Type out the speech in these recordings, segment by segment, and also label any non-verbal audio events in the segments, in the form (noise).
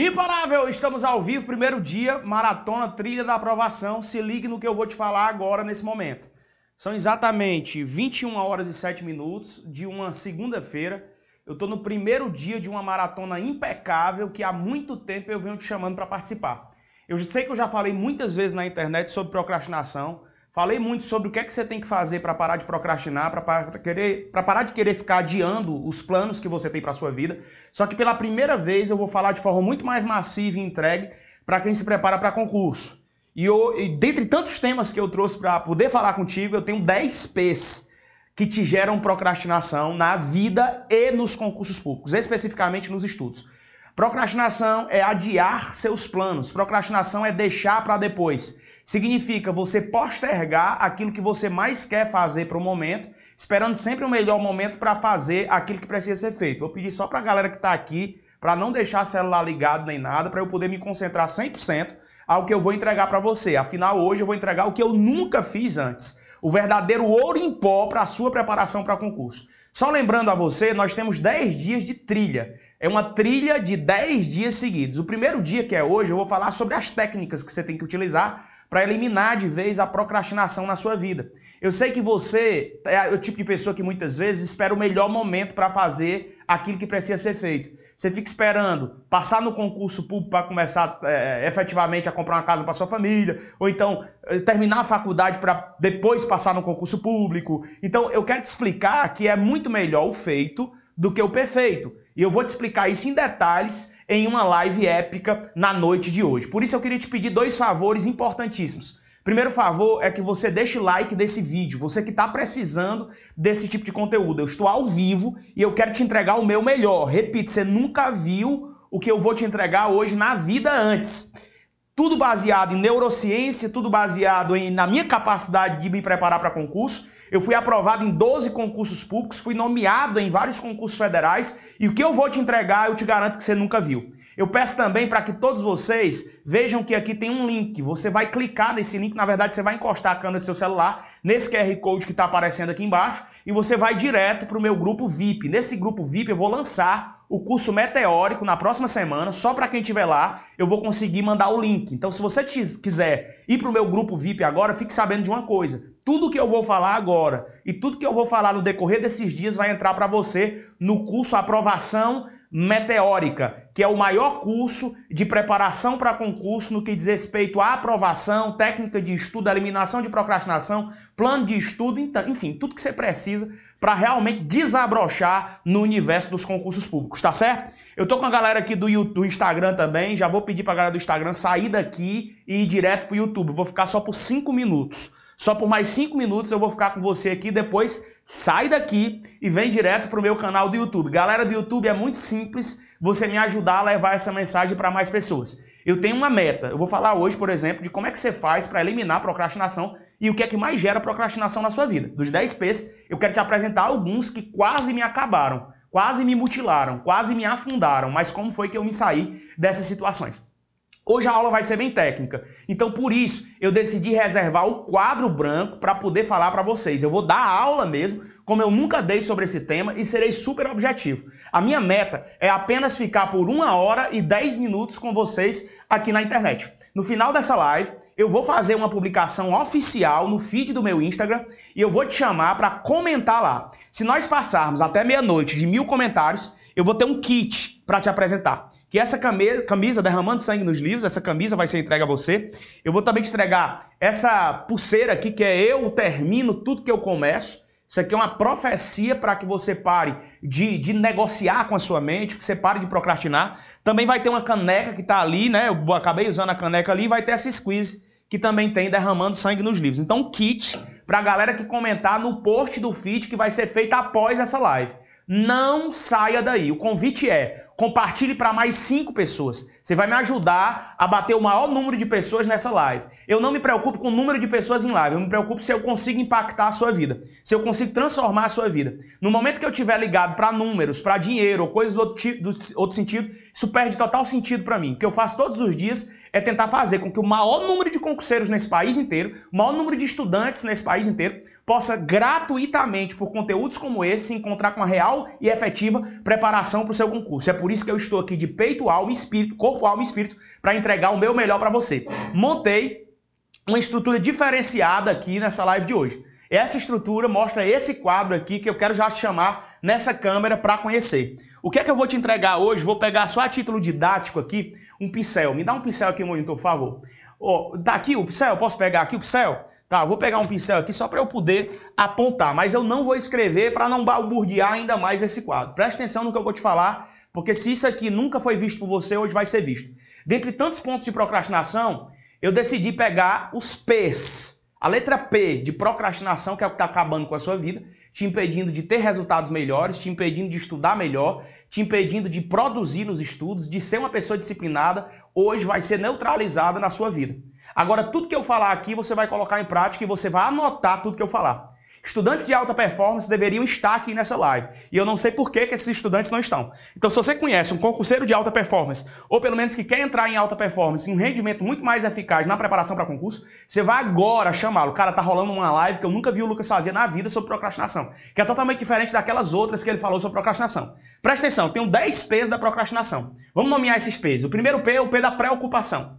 Imparável, estamos ao vivo, primeiro dia, maratona, trilha da aprovação. Se ligue no que eu vou te falar agora nesse momento. São exatamente 21 horas e 7 minutos de uma segunda-feira. Eu estou no primeiro dia de uma maratona impecável que há muito tempo eu venho te chamando para participar. Eu sei que eu já falei muitas vezes na internet sobre procrastinação, Falei muito sobre o que é que você tem que fazer para parar de procrastinar, para querer, para parar de querer ficar adiando os planos que você tem para sua vida. Só que pela primeira vez eu vou falar de forma muito mais massiva e entregue para quem se prepara para concurso. E, eu, e dentre tantos temas que eu trouxe para poder falar contigo, eu tenho 10 P's que te geram procrastinação na vida e nos concursos públicos, especificamente nos estudos. Procrastinação é adiar seus planos. Procrastinação é deixar para depois. Significa você postergar aquilo que você mais quer fazer para o momento, esperando sempre o melhor momento para fazer aquilo que precisa ser feito. Vou pedir só para a galera que está aqui, para não deixar celular ligado nem nada, para eu poder me concentrar 100% ao que eu vou entregar para você. Afinal, hoje eu vou entregar o que eu nunca fiz antes. O verdadeiro ouro em pó para a sua preparação para concurso. Só lembrando a você, nós temos 10 dias de trilha. É uma trilha de 10 dias seguidos. O primeiro dia, que é hoje, eu vou falar sobre as técnicas que você tem que utilizar para eliminar de vez a procrastinação na sua vida. Eu sei que você é o tipo de pessoa que muitas vezes espera o melhor momento para fazer aquilo que precisa ser feito. Você fica esperando passar no concurso público para começar é, efetivamente a comprar uma casa para sua família, ou então é, terminar a faculdade para depois passar no concurso público. Então eu quero te explicar que é muito melhor o feito do que o perfeito. E eu vou te explicar isso em detalhes em uma live épica na noite de hoje. Por isso eu queria te pedir dois favores importantíssimos. Primeiro favor é que você deixe like desse vídeo, você que está precisando desse tipo de conteúdo. Eu estou ao vivo e eu quero te entregar o meu melhor. Repito, você nunca viu o que eu vou te entregar hoje na vida antes. Tudo baseado em neurociência, tudo baseado em, na minha capacidade de me preparar para concurso. Eu fui aprovado em 12 concursos públicos, fui nomeado em vários concursos federais e o que eu vou te entregar eu te garanto que você nunca viu. Eu peço também para que todos vocês vejam que aqui tem um link. Você vai clicar nesse link, na verdade você vai encostar a câmera do seu celular nesse QR Code que está aparecendo aqui embaixo e você vai direto para o meu grupo VIP. Nesse grupo VIP eu vou lançar o curso meteórico na próxima semana, só para quem estiver lá, eu vou conseguir mandar o link. Então, se você quiser ir para o meu grupo VIP agora, fique sabendo de uma coisa. Tudo que eu vou falar agora e tudo que eu vou falar no decorrer desses dias vai entrar para você no curso Aprovação Meteórica, que é o maior curso de preparação para concurso no que diz respeito à aprovação, técnica de estudo, eliminação de procrastinação, plano de estudo, então, enfim, tudo que você precisa para realmente desabrochar no universo dos concursos públicos, tá certo? Eu tô com a galera aqui do, do Instagram também, já vou pedir para a galera do Instagram sair daqui e ir direto para o YouTube. Vou ficar só por 5 minutos. Só por mais 5 minutos eu vou ficar com você aqui, depois sai daqui e vem direto para o meu canal do YouTube. Galera do YouTube, é muito simples você me ajudar a levar essa mensagem para mais pessoas. Eu tenho uma meta. Eu vou falar hoje, por exemplo, de como é que você faz para eliminar a procrastinação e o que é que mais gera procrastinação na sua vida. Dos 10 P's, eu quero te apresentar alguns que quase me acabaram, quase me mutilaram, quase me afundaram, mas como foi que eu me saí dessas situações. Hoje a aula vai ser bem técnica. Então, por isso, eu decidi reservar o quadro branco para poder falar para vocês. Eu vou dar aula mesmo, como eu nunca dei sobre esse tema, e serei super objetivo. A minha meta é apenas ficar por uma hora e dez minutos com vocês aqui na internet. No final dessa live, eu vou fazer uma publicação oficial no feed do meu Instagram e eu vou te chamar para comentar lá. Se nós passarmos até meia-noite de mil comentários, eu vou ter um kit para te apresentar. Que essa camisa, derramando sangue nos livros, essa camisa vai ser entregue a você. Eu vou também te entregar essa pulseira aqui que é eu termino tudo que eu começo. Isso aqui é uma profecia para que você pare de, de negociar com a sua mente, que você pare de procrastinar. Também vai ter uma caneca que está ali, né? Eu acabei usando a caneca ali, vai ter essa squeeze que também tem derramando sangue nos livros. Então, kit para a galera que comentar no post do feed que vai ser feito após essa live. Não saia daí. O convite é compartilhe para mais cinco pessoas. Você vai me ajudar a bater o maior número de pessoas nessa live. Eu não me preocupo com o número de pessoas em live, eu me preocupo se eu consigo impactar a sua vida, se eu consigo transformar a sua vida. No momento que eu estiver ligado para números, para dinheiro ou coisas do outro, do outro sentido, isso perde total sentido para mim. O que eu faço todos os dias é tentar fazer com que o maior número de concurseiros nesse país inteiro, o maior número de estudantes nesse país inteiro, possa gratuitamente, por conteúdos como esse, se encontrar com uma real e efetiva preparação para o seu concurso. É por por isso que eu estou aqui de peito, alma e espírito, corpo, alma e espírito, para entregar o meu melhor para você. Montei uma estrutura diferenciada aqui nessa live de hoje. Essa estrutura mostra esse quadro aqui que eu quero já te chamar nessa câmera para conhecer. O que é que eu vou te entregar hoje? Vou pegar só a título didático aqui, um pincel. Me dá um pincel aqui, monitor, por favor. Oh, tá aqui o pincel? Posso pegar aqui o pincel? Tá, vou pegar um pincel aqui só para eu poder apontar, mas eu não vou escrever para não balburdear ainda mais esse quadro. Presta atenção no que eu vou te falar, porque se isso aqui nunca foi visto por você, hoje vai ser visto. Dentre tantos pontos de procrastinação, eu decidi pegar os P's a letra P de procrastinação, que é o que está acabando com a sua vida, te impedindo de ter resultados melhores, te impedindo de estudar melhor, te impedindo de produzir nos estudos, de ser uma pessoa disciplinada, hoje vai ser neutralizada na sua vida. Agora, tudo que eu falar aqui, você vai colocar em prática e você vai anotar tudo que eu falar. Estudantes de alta performance deveriam estar aqui nessa live. E eu não sei por que, que esses estudantes não estão. Então, se você conhece um concurseiro de alta performance, ou pelo menos que quer entrar em alta performance, em um rendimento muito mais eficaz na preparação para concurso, você vai agora chamá-lo. Cara, tá rolando uma live que eu nunca vi o Lucas fazer na vida sobre procrastinação, que é totalmente diferente daquelas outras que ele falou sobre procrastinação. Presta atenção, tem 10 P's da procrastinação. Vamos nomear esses P's. O primeiro P é o P da preocupação.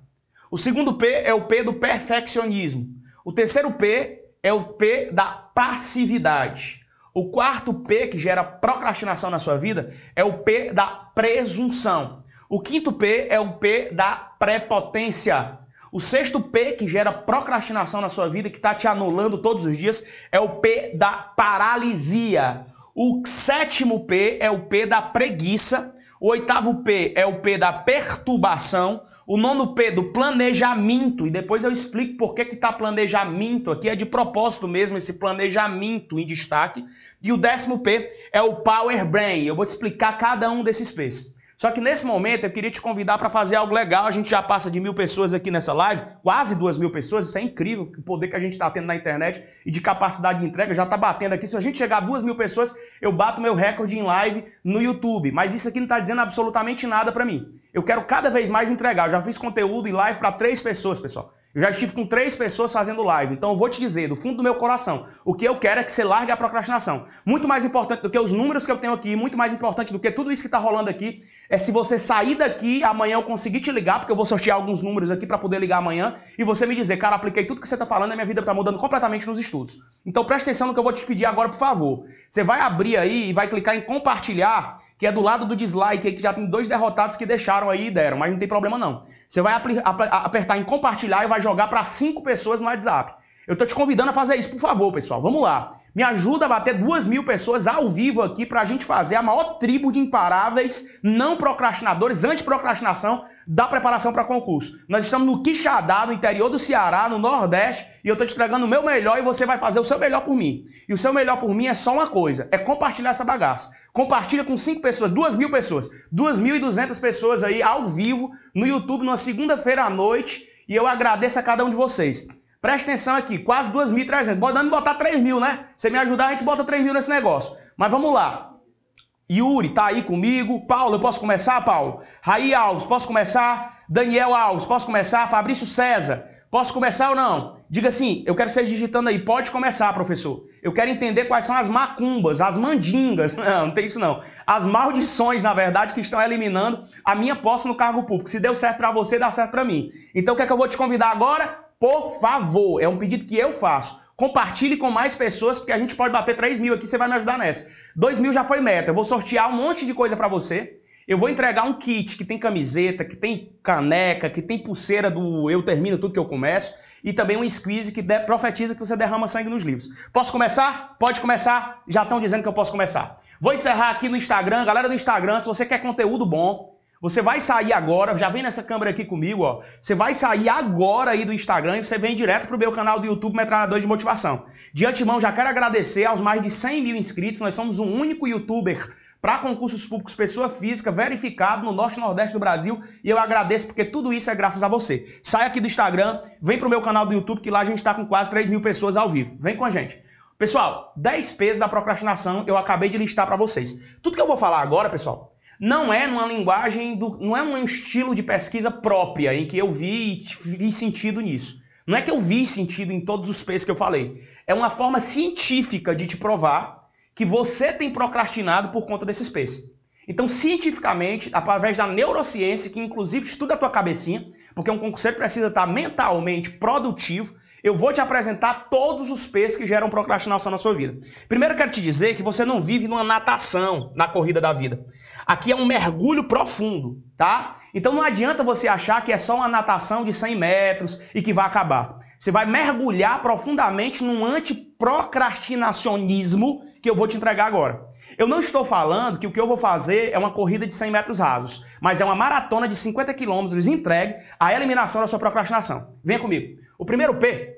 O segundo P é o P do perfeccionismo. O terceiro P é o P da passividade. O quarto P que gera procrastinação na sua vida é o P da presunção. O quinto P é o P da prepotência. O sexto P que gera procrastinação na sua vida, que está te anulando todos os dias, é o P da paralisia. O sétimo P é o P da preguiça. O oitavo P é o P da perturbação. O nono P do planejamento, e depois eu explico por que está planejamento aqui, é de propósito mesmo esse planejamento em destaque. E o décimo P é o Power Brain. Eu vou te explicar cada um desses P's. Só que nesse momento eu queria te convidar para fazer algo legal. A gente já passa de mil pessoas aqui nessa live, quase duas mil pessoas. Isso é incrível, o poder que a gente está tendo na internet e de capacidade de entrega já está batendo aqui. Se a gente chegar a duas mil pessoas, eu bato meu recorde em live no YouTube. Mas isso aqui não está dizendo absolutamente nada para mim. Eu quero cada vez mais entregar. Eu já fiz conteúdo e live para três pessoas, pessoal. Eu já estive com três pessoas fazendo live. Então eu vou te dizer, do fundo do meu coração, o que eu quero é que você largue a procrastinação. Muito mais importante do que os números que eu tenho aqui, muito mais importante do que tudo isso que está rolando aqui, é se você sair daqui, amanhã eu conseguir te ligar, porque eu vou sortear alguns números aqui para poder ligar amanhã, e você me dizer, cara, apliquei tudo que você está falando e minha vida está mudando completamente nos estudos. Então presta atenção no que eu vou te pedir agora, por favor. Você vai abrir aí e vai clicar em compartilhar que é do lado do dislike aí, que já tem dois derrotados que deixaram aí e deram, mas não tem problema não. Você vai apertar em compartilhar e vai jogar para cinco pessoas no WhatsApp. Eu tô te convidando a fazer isso, por favor, pessoal. Vamos lá. Me ajuda a bater duas mil pessoas ao vivo aqui para a gente fazer a maior tribo de imparáveis, não procrastinadores, anti-procrastinação da preparação para concurso. Nós estamos no Quixadá, no interior do Ceará, no Nordeste, e eu estou te entregando o meu melhor e você vai fazer o seu melhor por mim. E o seu melhor por mim é só uma coisa, é compartilhar essa bagaça. Compartilha com cinco pessoas, duas mil pessoas, duas mil e duzentas pessoas aí ao vivo no YouTube, numa segunda-feira à noite, e eu agradeço a cada um de vocês. Presta atenção aqui, quase 2.300. Podendo botar 3 mil, né? Você me ajudar, a gente bota 3 mil nesse negócio. Mas vamos lá. Yuri, tá aí comigo. Paulo, eu posso começar, Paulo? Raí Alves, posso começar? Daniel Alves, posso começar? Fabrício César, posso começar ou não? Diga assim, eu quero ser digitando aí. Pode começar, professor. Eu quero entender quais são as macumbas, as mandingas. (laughs) Não, não tem isso não. As maldições, na verdade, que estão eliminando a minha posse no cargo público. Se deu certo para você, dá certo para mim. Então, o que é que eu vou te convidar agora? Por favor, é um pedido que eu faço. Compartilhe com mais pessoas, porque a gente pode bater 3 mil aqui, você vai me ajudar nessa. 2 mil já foi meta. Eu vou sortear um monte de coisa para você. Eu vou entregar um kit que tem camiseta, que tem caneca, que tem pulseira do Eu Termino Tudo Que Eu Começo. E também um squeeze que profetiza que você derrama sangue nos livros. Posso começar? Pode começar. Já estão dizendo que eu posso começar. Vou encerrar aqui no Instagram. Galera do Instagram, se você quer conteúdo bom, você vai sair agora, já vem nessa câmera aqui comigo, ó. Você vai sair agora aí do Instagram e você vem direto pro meu canal do YouTube Metralhador de Motivação. De antemão, já quero agradecer aos mais de 100 mil inscritos. Nós somos o único youtuber para concursos públicos pessoa física verificado no norte e nordeste do Brasil e eu agradeço porque tudo isso é graças a você. Sai aqui do Instagram, vem pro meu canal do YouTube que lá a gente está com quase 3 mil pessoas ao vivo. Vem com a gente. Pessoal, 10 pesos da procrastinação eu acabei de listar para vocês. Tudo que eu vou falar agora, pessoal, não é numa linguagem, do, não é um estilo de pesquisa própria em que eu vi e vi sentido nisso. Não é que eu vi sentido em todos os P's que eu falei. É uma forma científica de te provar que você tem procrastinado por conta desses P's. Então, cientificamente, através da neurociência, que inclusive estuda a tua cabecinha, porque um concurseiro precisa estar mentalmente produtivo, eu vou te apresentar todos os P's que geram procrastinação na sua vida. Primeiro, eu quero te dizer que você não vive numa natação na corrida da vida. Aqui é um mergulho profundo, tá? Então não adianta você achar que é só uma natação de 100 metros e que vai acabar. Você vai mergulhar profundamente num antiprocrastinacionismo que eu vou te entregar agora. Eu não estou falando que o que eu vou fazer é uma corrida de 100 metros rasos, mas é uma maratona de 50 quilômetros entregue à eliminação da sua procrastinação. Venha comigo. O primeiro P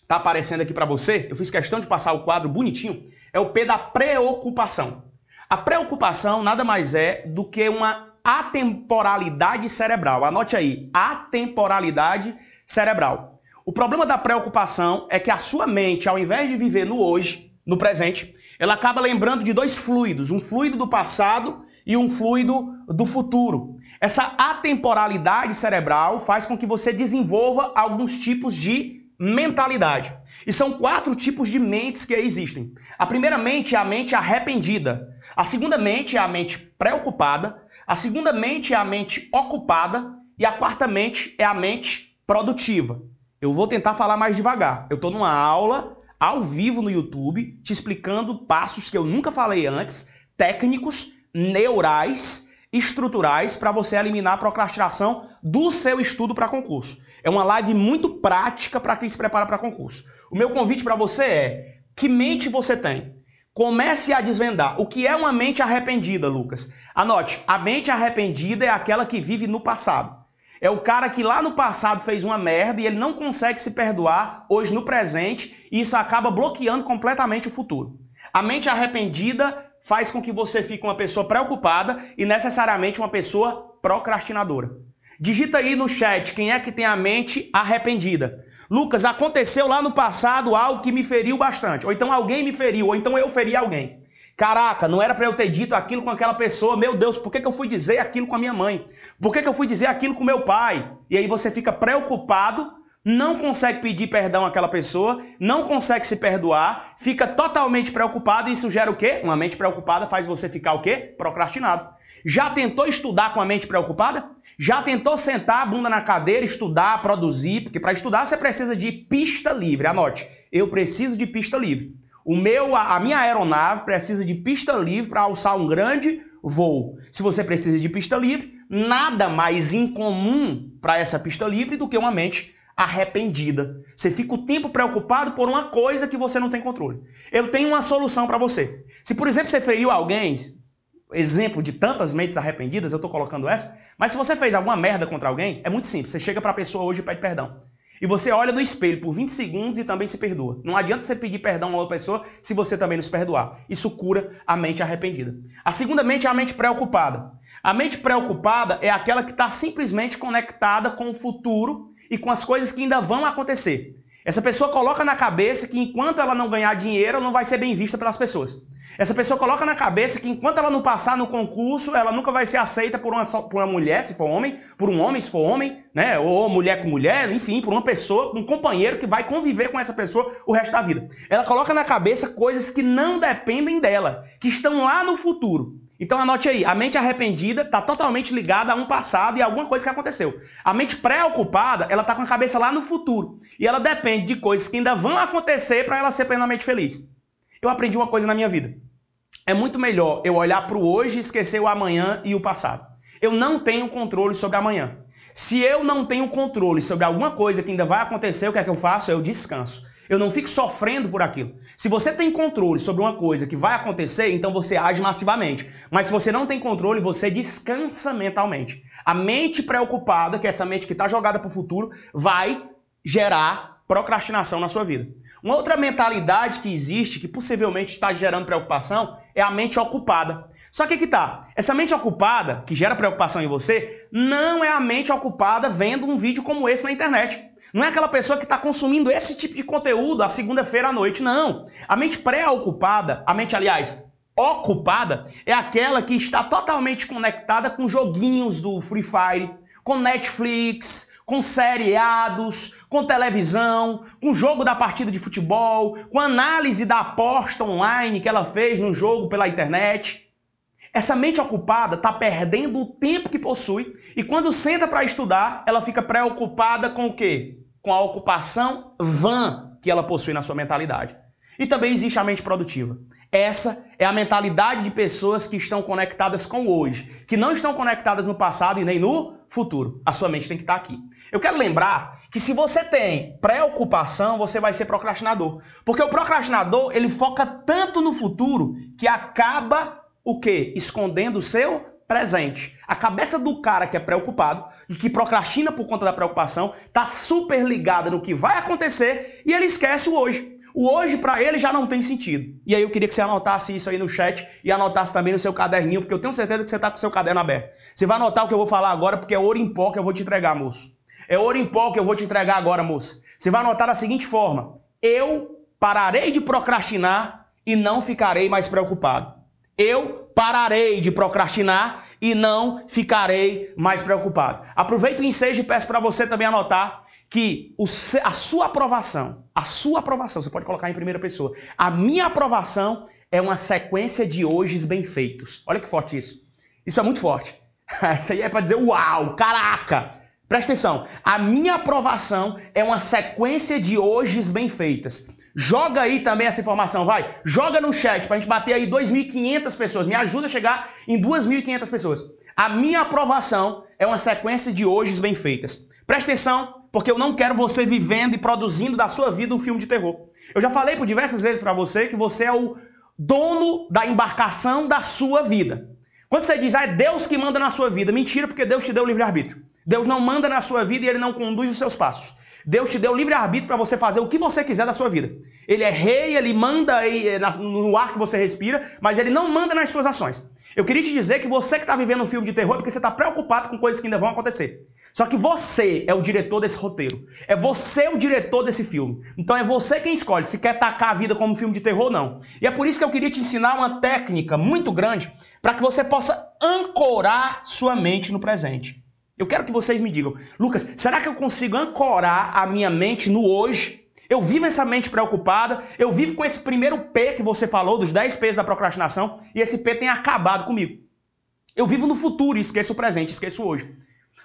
está aparecendo aqui para você, eu fiz questão de passar o quadro bonitinho, é o P da preocupação. A preocupação nada mais é do que uma atemporalidade cerebral. Anote aí, atemporalidade cerebral. O problema da preocupação é que a sua mente, ao invés de viver no hoje, no presente, ela acaba lembrando de dois fluidos, um fluido do passado e um fluido do futuro. Essa atemporalidade cerebral faz com que você desenvolva alguns tipos de mentalidade. E são quatro tipos de mentes que existem. A primeira mente é a mente arrependida. A segunda mente é a mente preocupada. A segunda mente é a mente ocupada. E a quarta mente é a mente produtiva. Eu vou tentar falar mais devagar. Eu estou numa aula ao vivo no YouTube, te explicando passos que eu nunca falei antes, técnicos, neurais, estruturais para você eliminar a procrastinação do seu estudo para concurso. É uma live muito prática para quem se prepara para concurso. O meu convite para você é: que mente você tem? Comece a desvendar. O que é uma mente arrependida, Lucas? Anote: a mente arrependida é aquela que vive no passado. É o cara que lá no passado fez uma merda e ele não consegue se perdoar hoje no presente e isso acaba bloqueando completamente o futuro. A mente arrependida faz com que você fique uma pessoa preocupada e necessariamente uma pessoa procrastinadora. Digita aí no chat quem é que tem a mente arrependida. Lucas, aconteceu lá no passado algo que me feriu bastante. Ou então alguém me feriu, ou então eu feri alguém. Caraca, não era para eu ter dito aquilo com aquela pessoa. Meu Deus, por que, que eu fui dizer aquilo com a minha mãe? Por que, que eu fui dizer aquilo com meu pai? E aí você fica preocupado, não consegue pedir perdão àquela pessoa, não consegue se perdoar, fica totalmente preocupado e isso gera o quê? Uma mente preocupada faz você ficar o quê? Procrastinado. Já tentou estudar com a mente preocupada? Já tentou sentar a bunda na cadeira, estudar, produzir? Porque para estudar você precisa de pista livre. Anote, eu preciso de pista livre. O meu, a minha aeronave precisa de pista livre para alçar um grande voo. Se você precisa de pista livre, nada mais incomum para essa pista livre do que uma mente arrependida. Você fica o tempo preocupado por uma coisa que você não tem controle. Eu tenho uma solução para você. Se, por exemplo, você feriu alguém, exemplo de tantas mentes arrependidas, eu estou colocando essa, mas se você fez alguma merda contra alguém, é muito simples. Você chega para a pessoa hoje e pede perdão. E você olha no espelho por 20 segundos e também se perdoa. Não adianta você pedir perdão a outra pessoa se você também não se perdoar. Isso cura a mente arrependida. A segunda mente é a mente preocupada. A mente preocupada é aquela que está simplesmente conectada com o futuro e com as coisas que ainda vão acontecer. Essa pessoa coloca na cabeça que enquanto ela não ganhar dinheiro, ela não vai ser bem vista pelas pessoas. Essa pessoa coloca na cabeça que enquanto ela não passar no concurso, ela nunca vai ser aceita por uma, por uma mulher, se for homem, por um homem, se for homem, né? Ou mulher com mulher, enfim, por uma pessoa, um companheiro que vai conviver com essa pessoa o resto da vida. Ela coloca na cabeça coisas que não dependem dela, que estão lá no futuro. Então anote aí, a mente arrependida está totalmente ligada a um passado e a alguma coisa que aconteceu. A mente preocupada, ela está com a cabeça lá no futuro. E ela depende de coisas que ainda vão acontecer para ela ser plenamente feliz. Eu aprendi uma coisa na minha vida. É muito melhor eu olhar para o hoje e esquecer o amanhã e o passado. Eu não tenho controle sobre amanhã. Se eu não tenho controle sobre alguma coisa que ainda vai acontecer, o que é que eu faço? Eu descanso. Eu não fico sofrendo por aquilo. Se você tem controle sobre uma coisa que vai acontecer, então você age massivamente. Mas se você não tem controle, você descansa mentalmente. A mente preocupada, que é essa mente que está jogada para o futuro, vai gerar procrastinação na sua vida. Uma outra mentalidade que existe, que possivelmente está gerando preocupação, é a mente ocupada. Só que que tá, essa mente ocupada, que gera preocupação em você, não é a mente ocupada vendo um vídeo como esse na internet. Não é aquela pessoa que está consumindo esse tipo de conteúdo a segunda-feira à noite, não. A mente pré-ocupada, a mente, aliás, ocupada, é aquela que está totalmente conectada com joguinhos do Free Fire, com Netflix, com seriados, com televisão, com jogo da partida de futebol, com análise da aposta online que ela fez no jogo pela internet. Essa mente ocupada está perdendo o tempo que possui e quando senta para estudar, ela fica preocupada com o quê? Com a ocupação vã que ela possui na sua mentalidade. E também existe a mente produtiva. Essa é a mentalidade de pessoas que estão conectadas com o hoje, que não estão conectadas no passado e nem no futuro. A sua mente tem que estar aqui. Eu quero lembrar que se você tem preocupação, você vai ser procrastinador. Porque o procrastinador, ele foca tanto no futuro que acaba o quê? Escondendo o seu presente. A cabeça do cara que é preocupado e que procrastina por conta da preocupação está super ligada no que vai acontecer e ele esquece o hoje. O hoje para ele já não tem sentido. E aí eu queria que você anotasse isso aí no chat e anotasse também no seu caderninho, porque eu tenho certeza que você está com o seu caderno aberto. Você vai anotar o que eu vou falar agora, porque é ouro em pó que eu vou te entregar, moço. É ouro em pó que eu vou te entregar agora, moça. Você vai anotar da seguinte forma: eu pararei de procrastinar e não ficarei mais preocupado. Eu pararei de procrastinar e não ficarei mais preocupado. Aproveito o ensejo e peço para você também anotar que a sua aprovação, a sua aprovação, você pode colocar em primeira pessoa, a minha aprovação é uma sequência de hojes bem feitos. Olha que forte isso. Isso é muito forte. (laughs) Isso aí é para dizer, uau, caraca! Presta atenção, a minha aprovação é uma sequência de hojes bem feitas. Joga aí também essa informação, vai. Joga no chat pra gente bater aí 2.500 pessoas. Me ajuda a chegar em 2.500 pessoas. A minha aprovação é uma sequência de hojes bem feitas. Presta atenção, porque eu não quero você vivendo e produzindo da sua vida um filme de terror. Eu já falei por diversas vezes para você que você é o dono da embarcação da sua vida. Quando você diz, ah, é Deus que manda na sua vida, mentira, porque Deus te deu o livre-arbítrio. Deus não manda na sua vida e ele não conduz os seus passos. Deus te deu livre-arbítrio para você fazer o que você quiser da sua vida. Ele é rei, ele manda eh, no ar que você respira, mas ele não manda nas suas ações. Eu queria te dizer que você que está vivendo um filme de terror é porque você está preocupado com coisas que ainda vão acontecer. Só que você é o diretor desse roteiro. É você o diretor desse filme. Então é você quem escolhe se quer tacar a vida como um filme de terror ou não. E é por isso que eu queria te ensinar uma técnica muito grande para que você possa ancorar sua mente no presente. Eu quero que vocês me digam, Lucas, será que eu consigo ancorar a minha mente no hoje? Eu vivo essa mente preocupada, eu vivo com esse primeiro P que você falou, dos 10 P's da procrastinação, e esse P tem acabado comigo. Eu vivo no futuro e esqueço o presente, esqueço o hoje.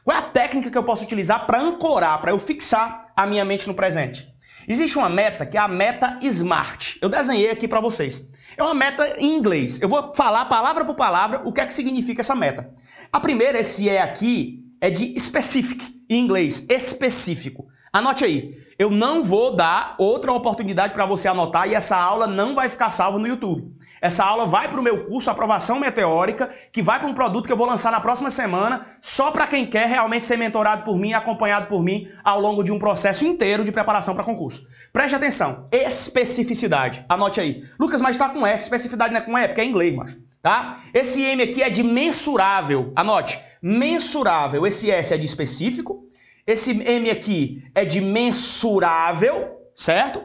Qual é a técnica que eu posso utilizar para ancorar, para eu fixar a minha mente no presente? Existe uma meta que é a meta SMART. Eu desenhei aqui para vocês. É uma meta em inglês. Eu vou falar palavra por palavra o que é que significa essa meta. A primeira, esse é aqui, é de specific, em inglês, específico. Anote aí, eu não vou dar outra oportunidade para você anotar e essa aula não vai ficar salva no YouTube. Essa aula vai para o meu curso Aprovação Meteórica, que vai para um produto que eu vou lançar na próxima semana, só para quem quer realmente ser mentorado por mim acompanhado por mim ao longo de um processo inteiro de preparação para concurso. Preste atenção, especificidade. Anote aí. Lucas, mas está com S, especificidade não é com E, porque é inglês, mas tá? Esse M aqui é de mensurável. Anote, mensurável. Esse S é de específico. Esse M aqui é de mensurável, certo?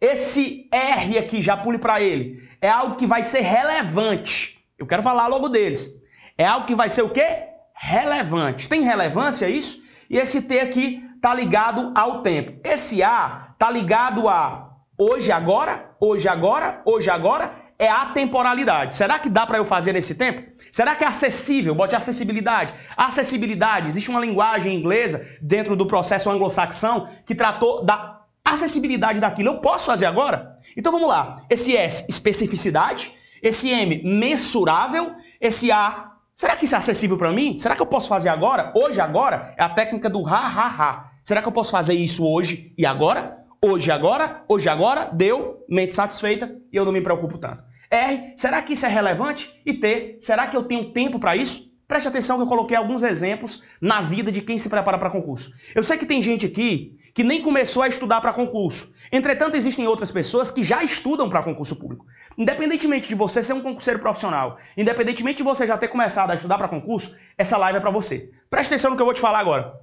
Esse R aqui, já pule para ele, é algo que vai ser relevante. Eu quero falar logo deles. É algo que vai ser o quê? Relevante. Tem relevância isso? E esse T aqui tá ligado ao tempo. Esse A tá ligado a hoje agora, hoje agora, hoje agora é a temporalidade. Será que dá para eu fazer nesse tempo? Será que é acessível? Bote acessibilidade. Acessibilidade, existe uma linguagem inglesa dentro do processo anglo-saxão que tratou da acessibilidade daquilo. Eu posso fazer agora? Então vamos lá. Esse S, especificidade. Esse M, mensurável. Esse A, será que isso é acessível para mim? Será que eu posso fazer agora? Hoje, agora? É a técnica do ha, ha, ha. Será que eu posso fazer isso hoje e agora? Hoje, agora? Hoje, agora? Deu, mente satisfeita e eu não me preocupo tanto. R, será que isso é relevante? E T, será que eu tenho tempo para isso? Preste atenção que eu coloquei alguns exemplos na vida de quem se prepara para concurso. Eu sei que tem gente aqui que nem começou a estudar para concurso. Entretanto, existem outras pessoas que já estudam para concurso público. Independentemente de você ser um concurseiro profissional, independentemente de você já ter começado a estudar para concurso, essa live é para você. Preste atenção no que eu vou te falar agora.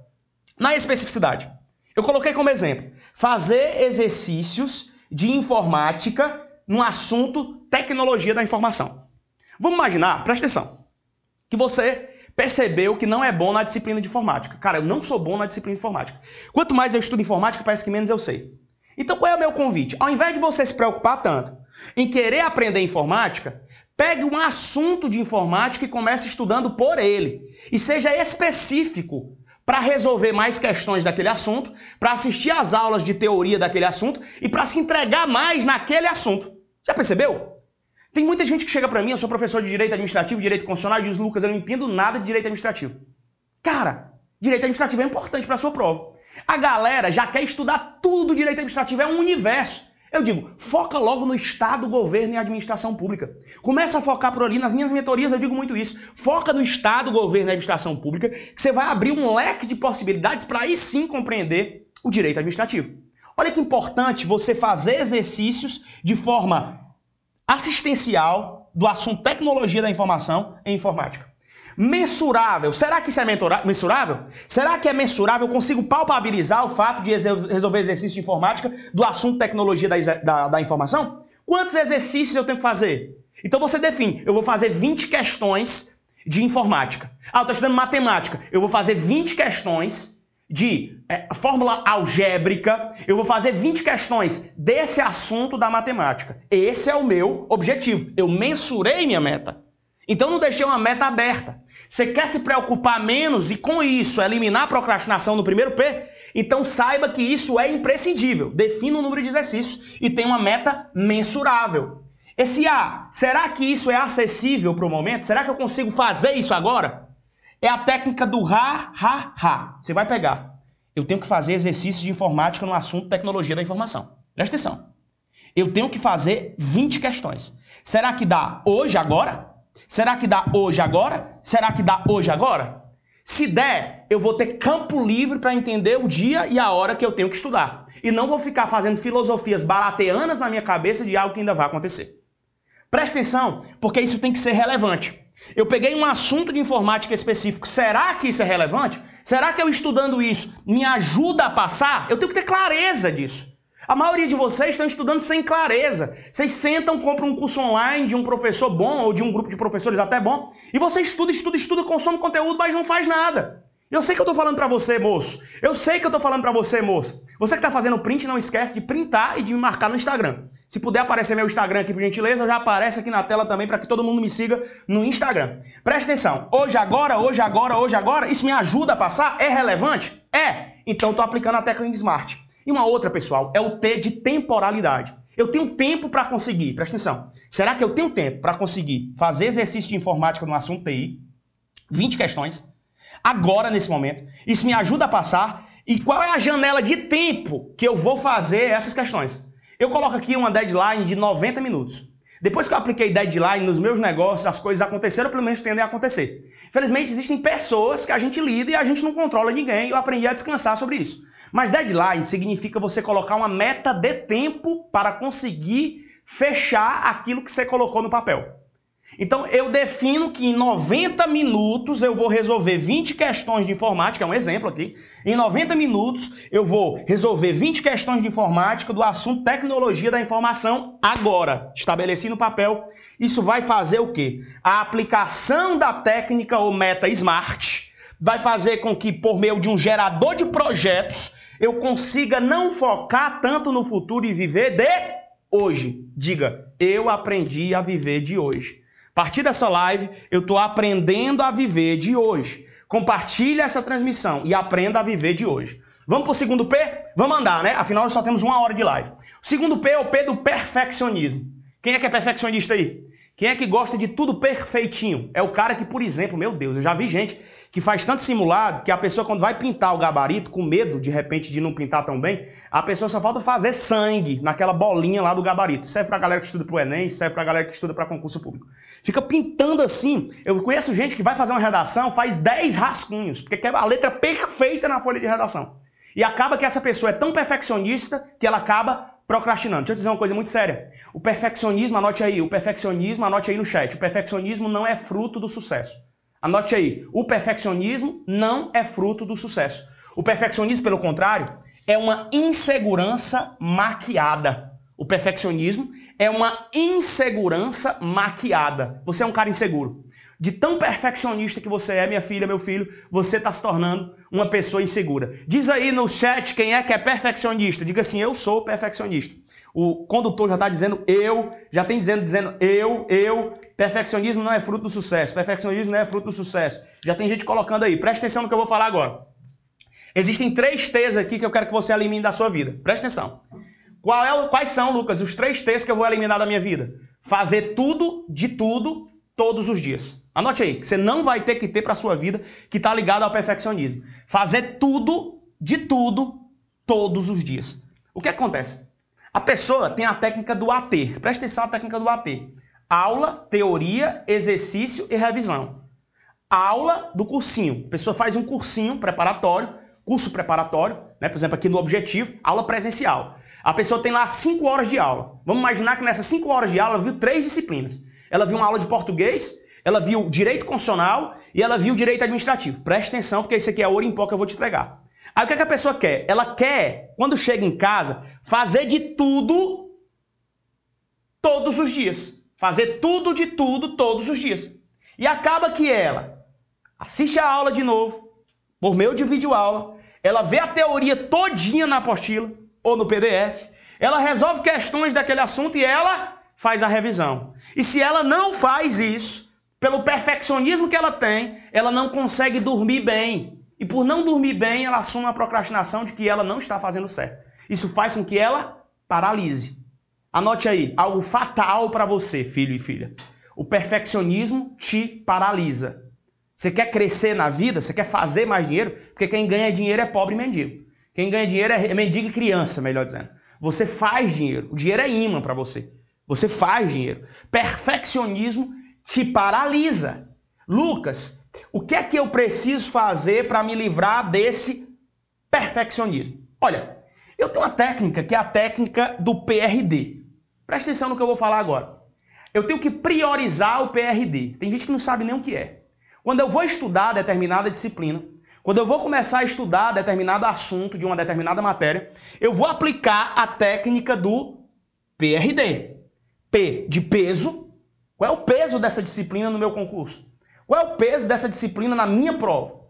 Na especificidade, eu coloquei como exemplo fazer exercícios de informática no assunto tecnologia da informação. Vamos imaginar, presta atenção, que você percebeu que não é bom na disciplina de informática. Cara, eu não sou bom na disciplina de informática. Quanto mais eu estudo informática, parece que menos eu sei. Então qual é o meu convite? Ao invés de você se preocupar tanto em querer aprender informática, Pegue um assunto de informática e comece estudando por ele. E seja específico para resolver mais questões daquele assunto, para assistir às aulas de teoria daquele assunto e para se entregar mais naquele assunto. Já percebeu? Tem muita gente que chega para mim, eu sou professor de direito administrativo, direito constitucional, e diz: "Lucas, eu não entendo nada de direito administrativo". Cara, direito administrativo é importante para sua prova. A galera já quer estudar tudo do direito administrativo, é um universo. Eu digo, foca logo no Estado, governo e administração pública. Começa a focar por ali, nas minhas mentorias eu digo muito isso. Foca no Estado, governo e administração pública, que você vai abrir um leque de possibilidades para aí sim compreender o direito administrativo. Olha que importante você fazer exercícios de forma assistencial do assunto tecnologia da informação e informática. Mensurável. Será que isso é mensurável? Será que é mensurável? Eu consigo palpabilizar o fato de resolver exercício de informática do assunto tecnologia da, da, da informação? Quantos exercícios eu tenho que fazer? Então você define, eu vou fazer 20 questões de informática. Ah, eu estou estudando matemática. Eu vou fazer 20 questões de é, fórmula algébrica. Eu vou fazer 20 questões desse assunto da matemática. Esse é o meu objetivo. Eu mensurei minha meta. Então não deixei uma meta aberta. Você quer se preocupar menos e com isso eliminar a procrastinação no primeiro P? Então saiba que isso é imprescindível. Defina o número de exercícios e tenha uma meta mensurável. Esse A, será que isso é acessível para o momento? Será que eu consigo fazer isso agora? É a técnica do ha, ha, ha. Você vai pegar. Eu tenho que fazer exercícios de informática no assunto tecnologia da informação. Presta atenção. Eu tenho que fazer 20 questões. Será que dá hoje, agora? Será que dá hoje agora? Será que dá hoje agora? Se der, eu vou ter campo livre para entender o dia e a hora que eu tenho que estudar. E não vou ficar fazendo filosofias barateanas na minha cabeça de algo que ainda vai acontecer. Presta atenção, porque isso tem que ser relevante. Eu peguei um assunto de informática específico. Será que isso é relevante? Será que eu estudando isso me ajuda a passar? Eu tenho que ter clareza disso. A maioria de vocês estão estudando sem clareza. Vocês sentam, compram um curso online de um professor bom ou de um grupo de professores até bom, e você estuda, estuda, estuda, consome conteúdo, mas não faz nada. Eu sei que eu estou falando para você, moço. Eu sei que eu estou falando para você, moça. Você que está fazendo print, não esquece de printar e de me marcar no Instagram. Se puder aparecer meu Instagram aqui, por gentileza, já aparece aqui na tela também para que todo mundo me siga no Instagram. Presta atenção. Hoje, agora, hoje, agora, hoje, agora, isso me ajuda a passar? É relevante? É. Então estou aplicando a técnica Smart. E uma outra, pessoal, é o T de temporalidade. Eu tenho tempo para conseguir, presta atenção. Será que eu tenho tempo para conseguir fazer exercício de informática no assunto TI? 20 questões. Agora, nesse momento. Isso me ajuda a passar. E qual é a janela de tempo que eu vou fazer essas questões? Eu coloco aqui uma deadline de 90 minutos. Depois que eu apliquei deadline nos meus negócios, as coisas aconteceram, pelo menos tendem a acontecer. Infelizmente, existem pessoas que a gente lida e a gente não controla ninguém. Eu aprendi a descansar sobre isso. Mas deadline significa você colocar uma meta de tempo para conseguir fechar aquilo que você colocou no papel. Então eu defino que em 90 minutos eu vou resolver 20 questões de informática, é um exemplo aqui. Em 90 minutos eu vou resolver 20 questões de informática do assunto tecnologia da informação agora, estabeleci no papel. Isso vai fazer o quê? A aplicação da técnica ou meta SMART vai fazer com que por meio de um gerador de projetos eu consiga não focar tanto no futuro e viver de hoje. Diga, eu aprendi a viver de hoje. A partir dessa live, eu estou aprendendo a viver de hoje. Compartilhe essa transmissão e aprenda a viver de hoje. Vamos para o segundo P? Vamos andar, né? Afinal, nós só temos uma hora de live. O segundo P é o P do perfeccionismo. Quem é que é perfeccionista aí? Quem é que gosta de tudo perfeitinho? É o cara que, por exemplo, meu Deus, eu já vi gente que faz tanto simulado que a pessoa, quando vai pintar o gabarito, com medo de repente de não pintar tão bem, a pessoa só falta fazer sangue naquela bolinha lá do gabarito. Serve pra galera que estuda pro Enem, serve pra galera que estuda para concurso público. Fica pintando assim. Eu conheço gente que vai fazer uma redação, faz 10 rascunhos, porque quer a letra perfeita na folha de redação. E acaba que essa pessoa é tão perfeccionista que ela acaba procrastinando. Deixa eu dizer uma coisa muito séria. O perfeccionismo, anote aí, o perfeccionismo, anote aí no chat. O perfeccionismo não é fruto do sucesso. Anote aí, o perfeccionismo não é fruto do sucesso. O perfeccionismo, pelo contrário, é uma insegurança maquiada. O perfeccionismo é uma insegurança maquiada. Você é um cara inseguro. De tão perfeccionista que você é, minha filha, meu filho, você está se tornando uma pessoa insegura. Diz aí no chat quem é que é perfeccionista. Diga assim, eu sou perfeccionista. O condutor já está dizendo eu, já tem dizendo, dizendo eu, eu. Perfeccionismo não é fruto do sucesso. Perfeccionismo não é fruto do sucesso. Já tem gente colocando aí. Presta atenção no que eu vou falar agora. Existem três T's aqui que eu quero que você elimine da sua vida. Presta atenção. É quais são, Lucas, os três T's que eu vou eliminar da minha vida? Fazer tudo de tudo todos os dias. Anote aí, que você não vai ter que ter para sua vida que está ligado ao perfeccionismo. Fazer tudo de tudo todos os dias. O que acontece? A pessoa tem a técnica do AT. Presta atenção na técnica do AT. Aula, teoria, exercício e revisão. Aula do cursinho. A pessoa faz um cursinho preparatório, curso preparatório, né? por exemplo, aqui no Objetivo, aula presencial. A pessoa tem lá 5 horas de aula. Vamos imaginar que nessas 5 horas de aula viu três disciplinas. Ela viu uma aula de português, ela viu direito constitucional e ela viu direito administrativo. Preste atenção, porque isso aqui é ouro em pó que eu vou te entregar. Aí o que, é que a pessoa quer? Ela quer, quando chega em casa, fazer de tudo todos os dias. Fazer tudo de tudo todos os dias. E acaba que ela assiste a aula de novo, por meio de vídeo aula, ela vê a teoria todinha na apostila ou no PDF, ela resolve questões daquele assunto e ela faz a revisão. E se ela não faz isso, pelo perfeccionismo que ela tem, ela não consegue dormir bem. E por não dormir bem, ela assume a procrastinação de que ela não está fazendo certo. Isso faz com que ela paralise. Anote aí, algo fatal para você, filho e filha. O perfeccionismo te paralisa. Você quer crescer na vida? Você quer fazer mais dinheiro? Porque quem ganha dinheiro é pobre e mendigo. Quem ganha dinheiro é mendigo e criança, melhor dizendo. Você faz dinheiro. O dinheiro é imã para você. Você faz dinheiro. Perfeccionismo te paralisa. Lucas, o que é que eu preciso fazer para me livrar desse perfeccionismo? Olha, eu tenho uma técnica que é a técnica do PRD. Presta atenção no que eu vou falar agora. Eu tenho que priorizar o PRD. Tem gente que não sabe nem o que é. Quando eu vou estudar determinada disciplina, quando eu vou começar a estudar determinado assunto de uma determinada matéria, eu vou aplicar a técnica do PRD. P de peso. Qual é o peso dessa disciplina no meu concurso? Qual é o peso dessa disciplina na minha prova?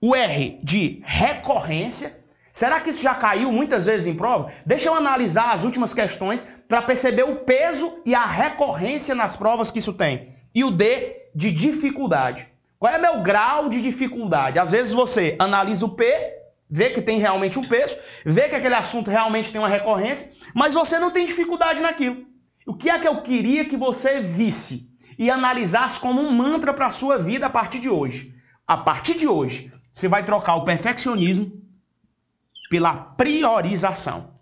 O R de recorrência. Será que isso já caiu muitas vezes em prova? Deixa eu analisar as últimas questões para perceber o peso e a recorrência nas provas que isso tem. E o D de dificuldade. Qual é meu grau de dificuldade? Às vezes você analisa o P, vê que tem realmente um peso, vê que aquele assunto realmente tem uma recorrência, mas você não tem dificuldade naquilo. O que é que eu queria que você visse e analisasse como um mantra para a sua vida a partir de hoje? A partir de hoje, você vai trocar o perfeccionismo pela priorização.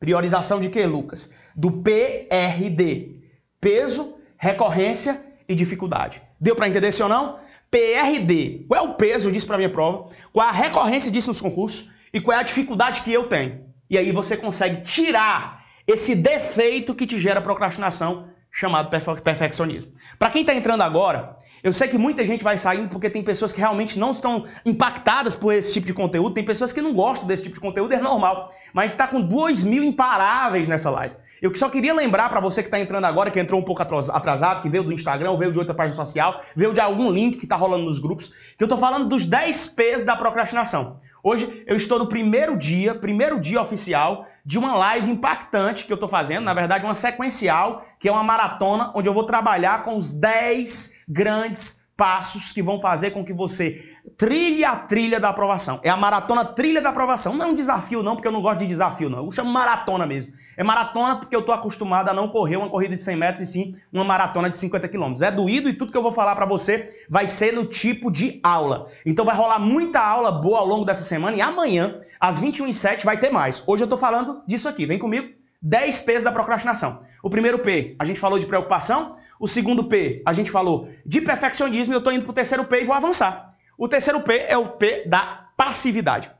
Priorização de quê, Lucas? Do PRD. Peso, recorrência e dificuldade. Deu para entender sim ou não? PRD. Qual é o peso disso para minha prova? Qual é a recorrência disso nos concursos? E qual é a dificuldade que eu tenho? E aí você consegue tirar esse defeito que te gera procrastinação, chamado perfe perfeccionismo. Para quem está entrando agora, eu sei que muita gente vai saindo porque tem pessoas que realmente não estão impactadas por esse tipo de conteúdo, tem pessoas que não gostam desse tipo de conteúdo, é normal. Mas a gente está com 2 mil imparáveis nessa live. Eu só queria lembrar para você que está entrando agora, que entrou um pouco atrasado, que veio do Instagram, veio de outra página social, veio de algum link que está rolando nos grupos, que eu estou falando dos 10 P's da procrastinação. Hoje eu estou no primeiro dia, primeiro dia oficial de uma live impactante que eu estou fazendo, na verdade uma sequencial, que é uma maratona onde eu vou trabalhar com os 10 grandes passos que vão fazer com que você trilhe a trilha da aprovação. É a maratona trilha da aprovação. Não é um desafio não, porque eu não gosto de desafio não. Eu chamo maratona mesmo. É maratona porque eu estou acostumado a não correr uma corrida de 100 metros e sim uma maratona de 50 quilômetros. É doído e tudo que eu vou falar para você vai ser no tipo de aula. Então vai rolar muita aula boa ao longo dessa semana e amanhã, às 21h07, vai ter mais. Hoje eu estou falando disso aqui. Vem comigo. 10 P's da procrastinação. O primeiro P, a gente falou de preocupação. O segundo P, a gente falou de perfeccionismo. E eu estou indo para o terceiro P e vou avançar. O terceiro P é o P da passividade.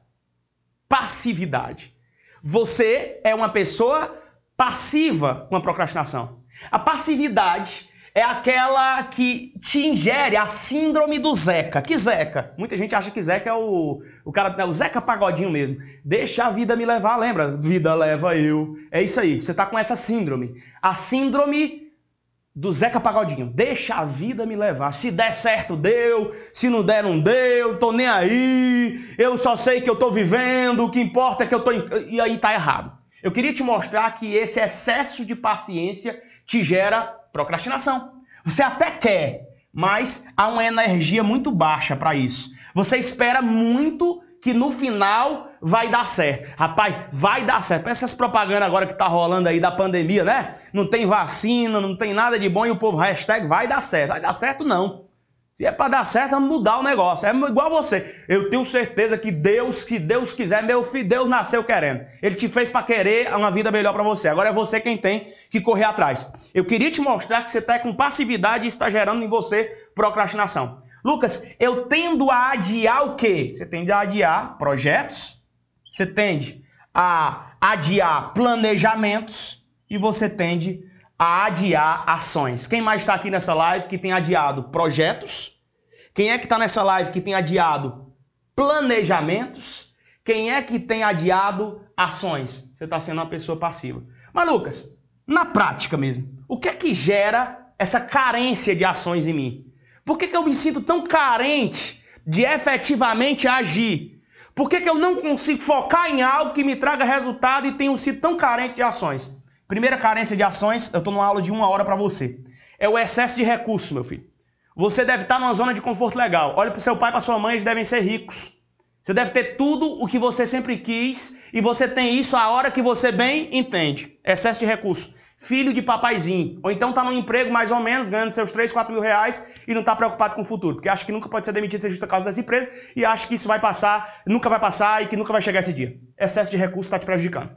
Passividade. Você é uma pessoa passiva com a procrastinação. A passividade é aquela que te ingere a síndrome do Zeca. Que Zeca? Muita gente acha que Zeca é o, o cara, é o Zeca Pagodinho mesmo. Deixa a vida me levar, lembra? Vida leva eu. É isso aí, você tá com essa síndrome. A síndrome do Zeca Pagodinho. Deixa a vida me levar. Se der certo, deu. Se não der, não deu. Tô nem aí. Eu só sei que eu tô vivendo. O que importa é que eu tô. E aí tá errado. Eu queria te mostrar que esse excesso de paciência te gera procrastinação. Você até quer, mas há uma energia muito baixa para isso. Você espera muito que no final vai dar certo. Rapaz, vai dar certo. Pensa essas propagandas agora que tá rolando aí da pandemia, né? Não tem vacina, não tem nada de bom e o povo hashtag vai dar certo. Vai dar certo não. Se é para dar certo, vamos mudar o negócio. É igual você. Eu tenho certeza que Deus, se Deus quiser, meu filho, Deus nasceu querendo. Ele te fez para querer uma vida melhor para você. Agora é você quem tem que correr atrás. Eu queria te mostrar que você está com passividade e está gerando em você procrastinação. Lucas, eu tendo a adiar o quê? Você tende a adiar projetos, você tende a adiar planejamentos e você tende a adiar ações. Quem mais está aqui nessa live que tem adiado projetos? Quem é que está nessa live que tem adiado planejamentos? Quem é que tem adiado ações? Você está sendo uma pessoa passiva. Mas, Lucas, na prática mesmo, o que é que gera essa carência de ações em mim? Por que, que eu me sinto tão carente de efetivamente agir? Por que, que eu não consigo focar em algo que me traga resultado e tenho sido tão carente de ações? Primeira carência de ações, eu estou numa aula de uma hora para você. É o excesso de recursos, meu filho. Você deve estar numa zona de conforto legal. Olha para o seu pai e para sua mãe, eles devem ser ricos. Você deve ter tudo o que você sempre quis e você tem isso a hora que você bem entende. Excesso de recursos filho de papaizinho. Ou então tá num emprego mais ou menos, ganhando seus 3, 4 mil reais e não tá preocupado com o futuro. Porque acha que nunca pode ser demitido sem justa causa dessa empresa e acha que isso vai passar, nunca vai passar e que nunca vai chegar esse dia. Excesso de recursos está te prejudicando.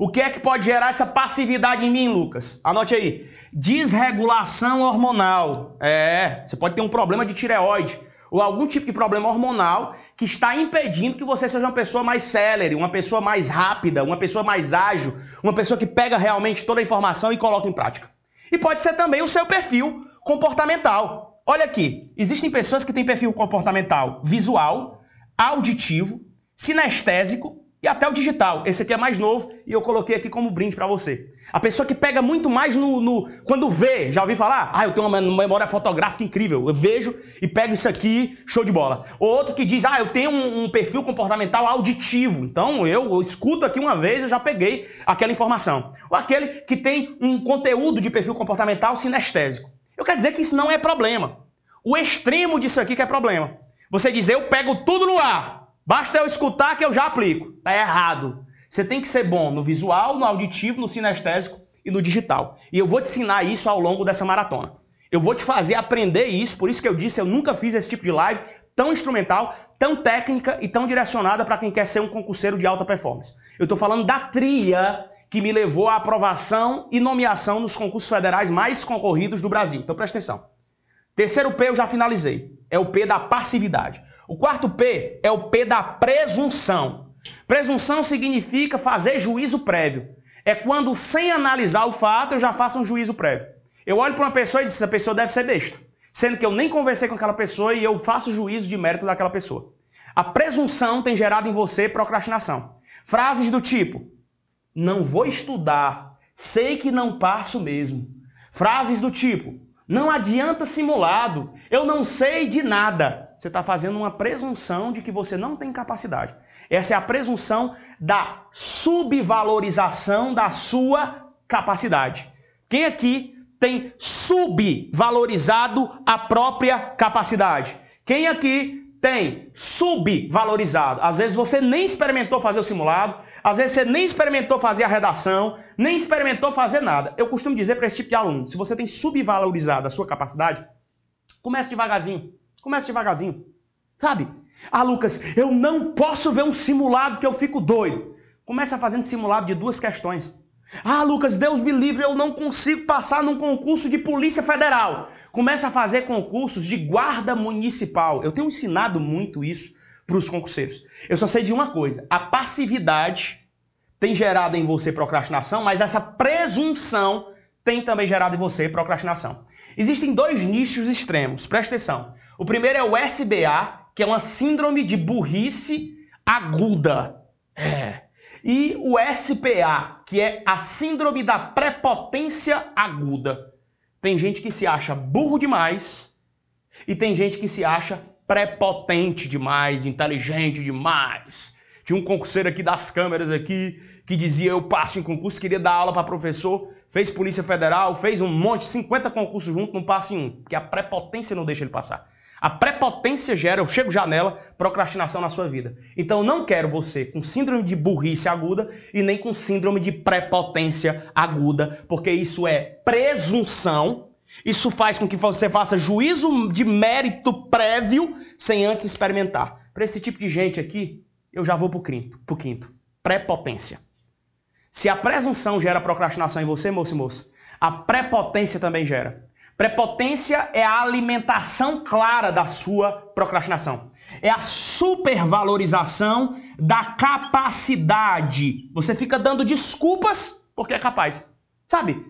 O que é que pode gerar essa passividade em mim, Lucas? Anote aí. Desregulação hormonal. É, você pode ter um problema de tireoide ou algum tipo de problema hormonal que está impedindo que você seja uma pessoa mais célere, uma pessoa mais rápida, uma pessoa mais ágil, uma pessoa que pega realmente toda a informação e coloca em prática. E pode ser também o seu perfil comportamental. Olha aqui, existem pessoas que têm perfil comportamental visual, auditivo, sinestésico e até o digital. Esse aqui é mais novo e eu coloquei aqui como brinde para você. A pessoa que pega muito mais no, no, Quando vê, já ouvi falar? Ah, eu tenho uma memória fotográfica incrível. Eu vejo e pego isso aqui, show de bola. Outro que diz, ah, eu tenho um, um perfil comportamental auditivo. Então eu, eu, escuto aqui uma vez, eu já peguei aquela informação. Ou aquele que tem um conteúdo de perfil comportamental sinestésico. Eu quero dizer que isso não é problema. O extremo disso aqui que é problema. Você dizer, eu pego tudo no ar. Basta eu escutar que eu já aplico. Tá errado. Você tem que ser bom no visual, no auditivo, no sinestésico e no digital. E eu vou te ensinar isso ao longo dessa maratona. Eu vou te fazer aprender isso, por isso que eu disse, eu nunca fiz esse tipo de live tão instrumental, tão técnica e tão direcionada para quem quer ser um concurseiro de alta performance. Eu estou falando da trilha que me levou à aprovação e nomeação nos concursos federais mais concorridos do Brasil. Então presta atenção. Terceiro P eu já finalizei. É o P da passividade. O quarto P é o P da presunção. Presunção significa fazer juízo prévio. É quando, sem analisar o fato, eu já faço um juízo prévio. Eu olho para uma pessoa e digo, essa pessoa deve ser besta. Sendo que eu nem conversei com aquela pessoa e eu faço juízo de mérito daquela pessoa. A presunção tem gerado em você procrastinação. Frases do tipo: não vou estudar, sei que não passo mesmo. Frases do tipo: não adianta simulado, eu não sei de nada você está fazendo uma presunção de que você não tem capacidade. Essa é a presunção da subvalorização da sua capacidade. Quem aqui tem subvalorizado a própria capacidade? Quem aqui tem subvalorizado? Às vezes você nem experimentou fazer o simulado, às vezes você nem experimentou fazer a redação, nem experimentou fazer nada. Eu costumo dizer para esse tipo de aluno: se você tem subvalorizado a sua capacidade, comece devagarzinho. Comece devagarzinho. Sabe? Ah, Lucas, eu não posso ver um simulado que eu fico doido. Começa fazendo simulado de duas questões. Ah, Lucas, Deus me livre, eu não consigo passar num concurso de Polícia Federal. Começa a fazer concursos de guarda municipal. Eu tenho ensinado muito isso para os concurseiros. Eu só sei de uma coisa: a passividade tem gerado em você procrastinação, mas essa presunção tem também gerado em você procrastinação. Existem dois nichos extremos, presta atenção. O primeiro é o SBA, que é uma síndrome de burrice aguda. É. E o SPA, que é a síndrome da prepotência aguda. Tem gente que se acha burro demais e tem gente que se acha prepotente demais, inteligente demais. Tinha um concurseiro aqui das câmeras aqui que dizia eu passo em concurso, queria dar aula para professor, fez Polícia Federal, fez um monte, 50 concursos junto, não passa em um, porque a prepotência não deixa ele passar. A prepotência gera, eu chego janela, procrastinação na sua vida. Então não quero você com síndrome de burrice aguda e nem com síndrome de prepotência aguda, porque isso é presunção. Isso faz com que você faça juízo de mérito prévio sem antes experimentar. Para esse tipo de gente aqui, eu já vou para o quinto, pro quinto. Prepotência. Se a presunção gera procrastinação em você, moço e moça, a prepotência também gera. Prepotência é a alimentação clara da sua procrastinação. É a supervalorização da capacidade. Você fica dando desculpas porque é capaz. Sabe?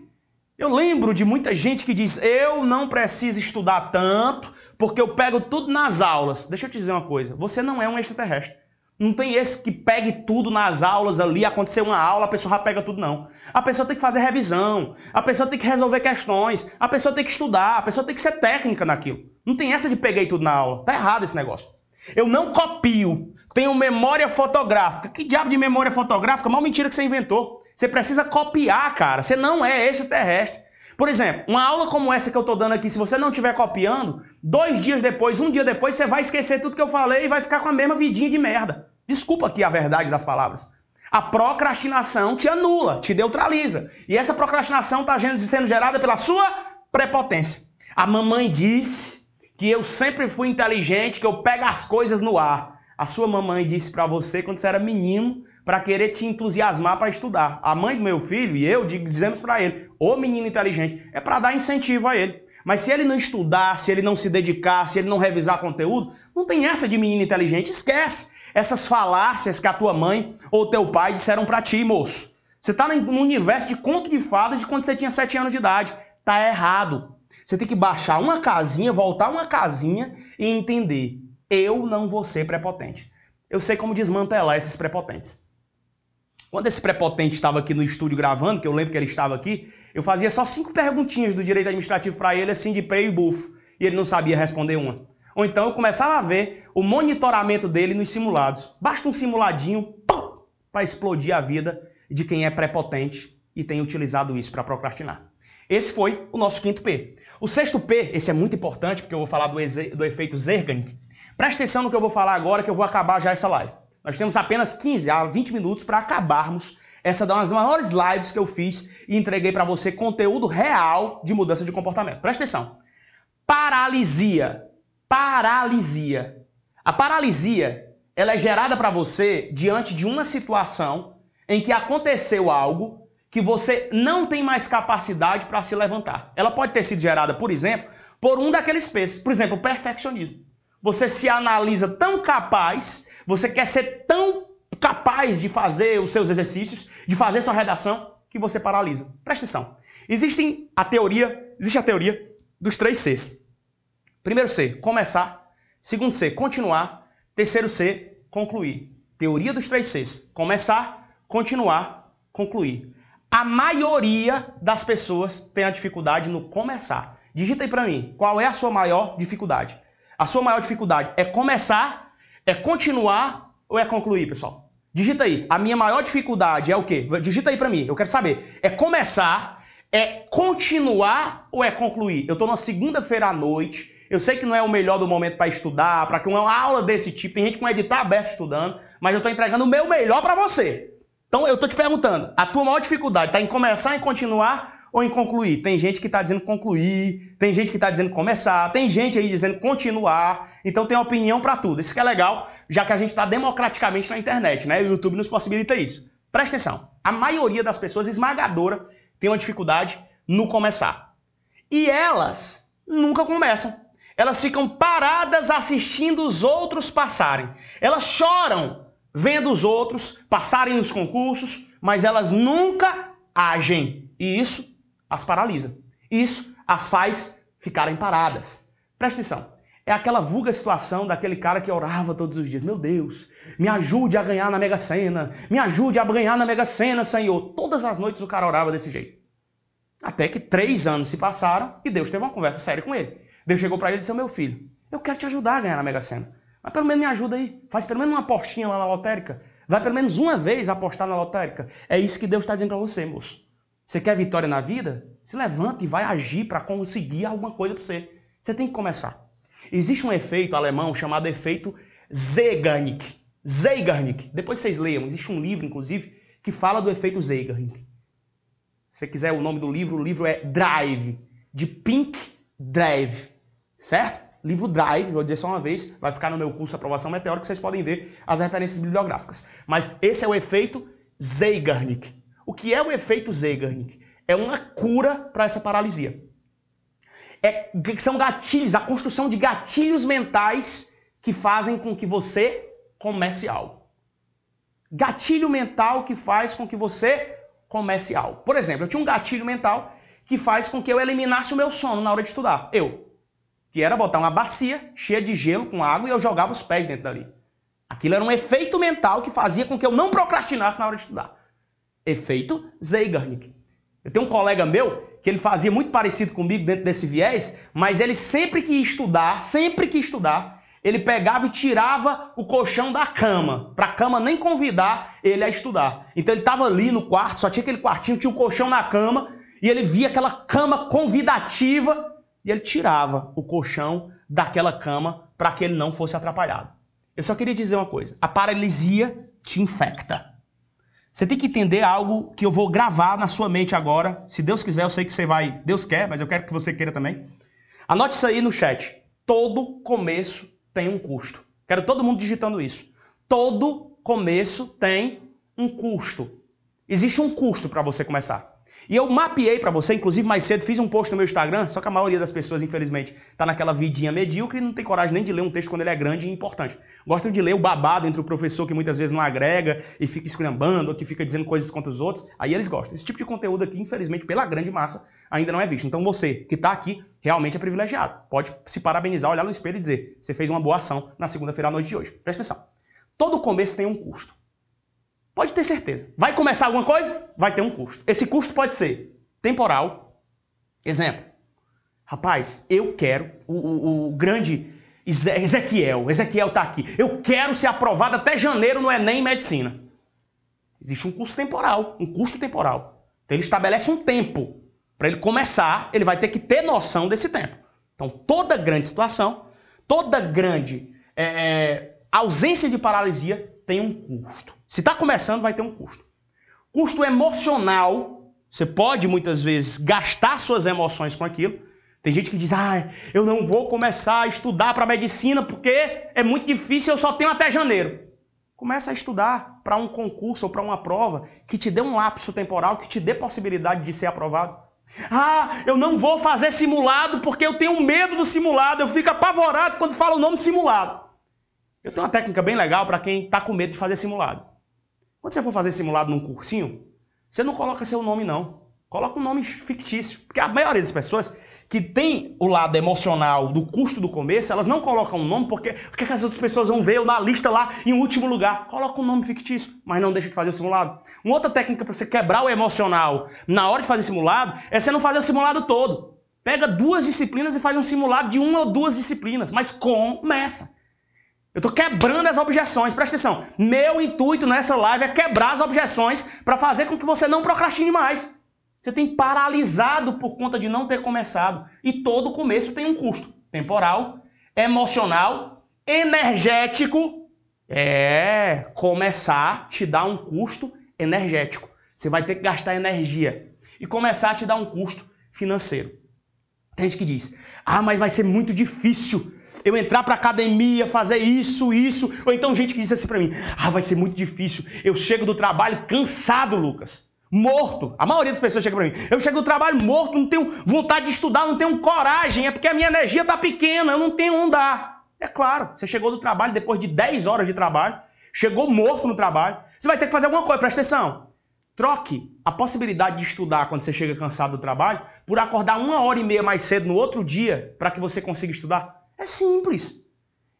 Eu lembro de muita gente que diz: eu não preciso estudar tanto porque eu pego tudo nas aulas. Deixa eu te dizer uma coisa: você não é um extraterrestre. Não tem esse que pegue tudo nas aulas ali, acontecer uma aula, a pessoa já pega tudo, não. A pessoa tem que fazer revisão, a pessoa tem que resolver questões, a pessoa tem que estudar, a pessoa tem que ser técnica naquilo. Não tem essa de peguei tudo na aula. Tá errado esse negócio. Eu não copio. Tenho memória fotográfica. Que diabo de memória fotográfica? Mal mentira que você inventou. Você precisa copiar, cara. Você não é extraterrestre. Por exemplo, uma aula como essa que eu estou dando aqui, se você não estiver copiando, dois dias depois, um dia depois, você vai esquecer tudo que eu falei e vai ficar com a mesma vidinha de merda. Desculpa aqui a verdade das palavras. A procrastinação te anula, te neutraliza. E essa procrastinação está sendo gerada pela sua prepotência. A mamãe disse que eu sempre fui inteligente, que eu pego as coisas no ar. A sua mamãe disse para você quando você era menino para querer te entusiasmar para estudar. A mãe do meu filho e eu dizemos para ele: "Ô menino inteligente", é para dar incentivo a ele. Mas se ele não estudar, se ele não se dedicar, se ele não revisar conteúdo, não tem essa de menino inteligente, esquece essas falácias que a tua mãe ou teu pai disseram para ti, moço. Você está no universo de conto de fadas de quando você tinha 7 anos de idade. Tá errado. Você tem que baixar uma casinha, voltar uma casinha e entender. Eu não vou ser prepotente. Eu sei como desmantelar esses prepotentes. Quando esse prepotente estava aqui no estúdio gravando, que eu lembro que ele estava aqui, eu fazia só cinco perguntinhas do direito administrativo para ele, assim, de pé e bufo. E ele não sabia responder uma. Ou então eu começava a ver o monitoramento dele nos simulados. Basta um simuladinho para explodir a vida de quem é prepotente e tem utilizado isso para procrastinar. Esse foi o nosso quinto P. O sexto P, esse é muito importante porque eu vou falar do, do efeito Zerganic. Presta atenção no que eu vou falar agora que eu vou acabar já essa live. Nós temos apenas 15 a 20 minutos para acabarmos essa é uma das maiores lives que eu fiz e entreguei para você conteúdo real de mudança de comportamento. Presta atenção. Paralisia paralisia. A paralisia ela é gerada para você diante de uma situação em que aconteceu algo que você não tem mais capacidade para se levantar. Ela pode ter sido gerada, por exemplo, por um daqueles P's. Por exemplo, o perfeccionismo. Você se analisa tão capaz, você quer ser tão capaz de fazer os seus exercícios, de fazer sua redação, que você paralisa. Presta atenção. Existem a teoria, existe a teoria dos três Cs. Primeiro C, começar. Segundo C, continuar. Terceiro C, concluir. Teoria dos três Cs. Começar, continuar, concluir. A maioria das pessoas tem a dificuldade no começar. Digita aí para mim, qual é a sua maior dificuldade? A sua maior dificuldade é começar, é continuar ou é concluir, pessoal? Digita aí. A minha maior dificuldade é o quê? Digita aí para mim. Eu quero saber. É começar, é continuar ou é concluir? Eu estou na segunda-feira à noite eu sei que não é o melhor do momento para estudar, para que uma aula desse tipo, tem gente com editar aberto estudando, mas eu estou entregando o meu melhor para você. Então eu estou te perguntando, a tua maior dificuldade está em começar, em continuar ou em concluir? Tem gente que está dizendo concluir, tem gente que está dizendo começar, tem gente aí dizendo continuar. Então tem opinião para tudo. Isso que é legal, já que a gente está democraticamente na internet, né? O YouTube nos possibilita isso. Presta atenção. A maioria das pessoas esmagadora tem uma dificuldade no começar. E elas nunca começam elas ficam paradas assistindo os outros passarem. Elas choram vendo os outros passarem nos concursos, mas elas nunca agem. E isso as paralisa. Isso as faz ficarem paradas. Presta atenção. É aquela vulga situação daquele cara que orava todos os dias. Meu Deus, me ajude a ganhar na Mega Sena. Me ajude a ganhar na Mega Sena, Senhor. Todas as noites o cara orava desse jeito. Até que três anos se passaram e Deus teve uma conversa séria com ele. Deus chegou para ele e disse: Meu filho, eu quero te ajudar a ganhar na Mega Sena. Mas pelo menos me ajuda aí. Faz pelo menos uma apostinha lá na lotérica. Vai pelo menos uma vez apostar na lotérica. É isso que Deus está dizendo para você, moço. Você quer vitória na vida? Se levanta e vai agir para conseguir alguma coisa para você. Você tem que começar. Existe um efeito alemão chamado efeito Zeigarnik. Zeigarnik. Depois vocês leiam. Existe um livro, inclusive, que fala do efeito Zeigarnik. Se você quiser o nome do livro, o livro é Drive, de Pink Drive. Certo? livro Drive, vou dizer só uma vez, vai ficar no meu curso Aprovação Meteórica, vocês podem ver as referências bibliográficas. Mas esse é o efeito Zeigarnik. O que é o efeito Zeigarnik? É uma cura para essa paralisia. É, são gatilhos, a construção de gatilhos mentais que fazem com que você comece algo. Gatilho mental que faz com que você comece algo. Por exemplo, eu tinha um gatilho mental que faz com que eu eliminasse o meu sono na hora de estudar. Eu, que era botar uma bacia cheia de gelo com água e eu jogava os pés dentro dali. Aquilo era um efeito mental que fazia com que eu não procrastinasse na hora de estudar. Efeito Zeigarnik. Eu tenho um colega meu que ele fazia muito parecido comigo dentro desse viés, mas ele sempre que ia estudar, sempre que ia estudar, ele pegava e tirava o colchão da cama, para a cama nem convidar ele a estudar. Então ele estava ali no quarto, só tinha aquele quartinho, tinha um colchão na cama, e ele via aquela cama convidativa e ele tirava o colchão daquela cama para que ele não fosse atrapalhado. Eu só queria dizer uma coisa: a paralisia te infecta. Você tem que entender algo que eu vou gravar na sua mente agora. Se Deus quiser, eu sei que você vai. Deus quer, mas eu quero que você queira também. Anote isso aí no chat. Todo começo tem um custo. Quero todo mundo digitando isso. Todo começo tem um custo. Existe um custo para você começar. E eu mapeei para você, inclusive mais cedo, fiz um post no meu Instagram, só que a maioria das pessoas, infelizmente, tá naquela vidinha medíocre e não tem coragem nem de ler um texto quando ele é grande e importante. Gostam de ler o babado entre o professor que muitas vezes não agrega e fica esculhambando, ou que fica dizendo coisas contra os outros. Aí eles gostam. Esse tipo de conteúdo aqui, infelizmente, pela grande massa, ainda não é visto. Então você que está aqui realmente é privilegiado. Pode se parabenizar, olhar no espelho e dizer: você fez uma boa ação na segunda-feira à noite de hoje. Presta atenção. Todo começo tem um custo. Pode ter certeza. Vai começar alguma coisa? Vai ter um custo. Esse custo pode ser temporal. Exemplo. Rapaz, eu quero o, o, o grande Ezequiel. Ezequiel está aqui. Eu quero ser aprovado até janeiro no Enem Medicina. Existe um custo temporal. Um custo temporal. Então ele estabelece um tempo. Para ele começar, ele vai ter que ter noção desse tempo. Então toda grande situação, toda grande é, é ausência de paralisia tem um custo. Se está começando, vai ter um custo. Custo emocional, você pode muitas vezes gastar suas emoções com aquilo. Tem gente que diz, ah, eu não vou começar a estudar para medicina porque é muito difícil, eu só tenho até janeiro. Começa a estudar para um concurso ou para uma prova que te dê um lapso temporal, que te dê possibilidade de ser aprovado. Ah, eu não vou fazer simulado porque eu tenho medo do simulado, eu fico apavorado quando falo o nome simulado. Eu tenho uma técnica bem legal para quem está com medo de fazer simulado. Quando você for fazer simulado num cursinho, você não coloca seu nome, não. Coloca um nome fictício. Porque a maioria das pessoas que tem o lado emocional do custo do começo, elas não colocam um nome porque, porque as outras pessoas vão ver eu na lista lá em último lugar. Coloca um nome fictício, mas não deixa de fazer o simulado. Uma outra técnica para você quebrar o emocional na hora de fazer simulado é você não fazer o simulado todo. Pega duas disciplinas e faz um simulado de uma ou duas disciplinas, mas começa. Eu estou quebrando as objeções, presta atenção. Meu intuito nessa live é quebrar as objeções para fazer com que você não procrastine mais. Você tem paralisado por conta de não ter começado. E todo começo tem um custo temporal, emocional, energético. É, começar te dá um custo energético. Você vai ter que gastar energia. E começar te dá um custo financeiro. Tem gente que diz: ah, mas vai ser muito difícil eu entrar para academia, fazer isso, isso. Ou então gente que diz assim para mim: "Ah, vai ser muito difícil. Eu chego do trabalho cansado, Lucas. Morto. A maioria das pessoas chega para mim: "Eu chego do trabalho morto, não tenho vontade de estudar, não tenho coragem, é porque a minha energia tá pequena, eu não tenho onde dar". É claro, você chegou do trabalho depois de 10 horas de trabalho, chegou morto no trabalho, você vai ter que fazer alguma coisa, presta atenção. Troque a possibilidade de estudar quando você chega cansado do trabalho por acordar uma hora e meia mais cedo no outro dia para que você consiga estudar. É simples.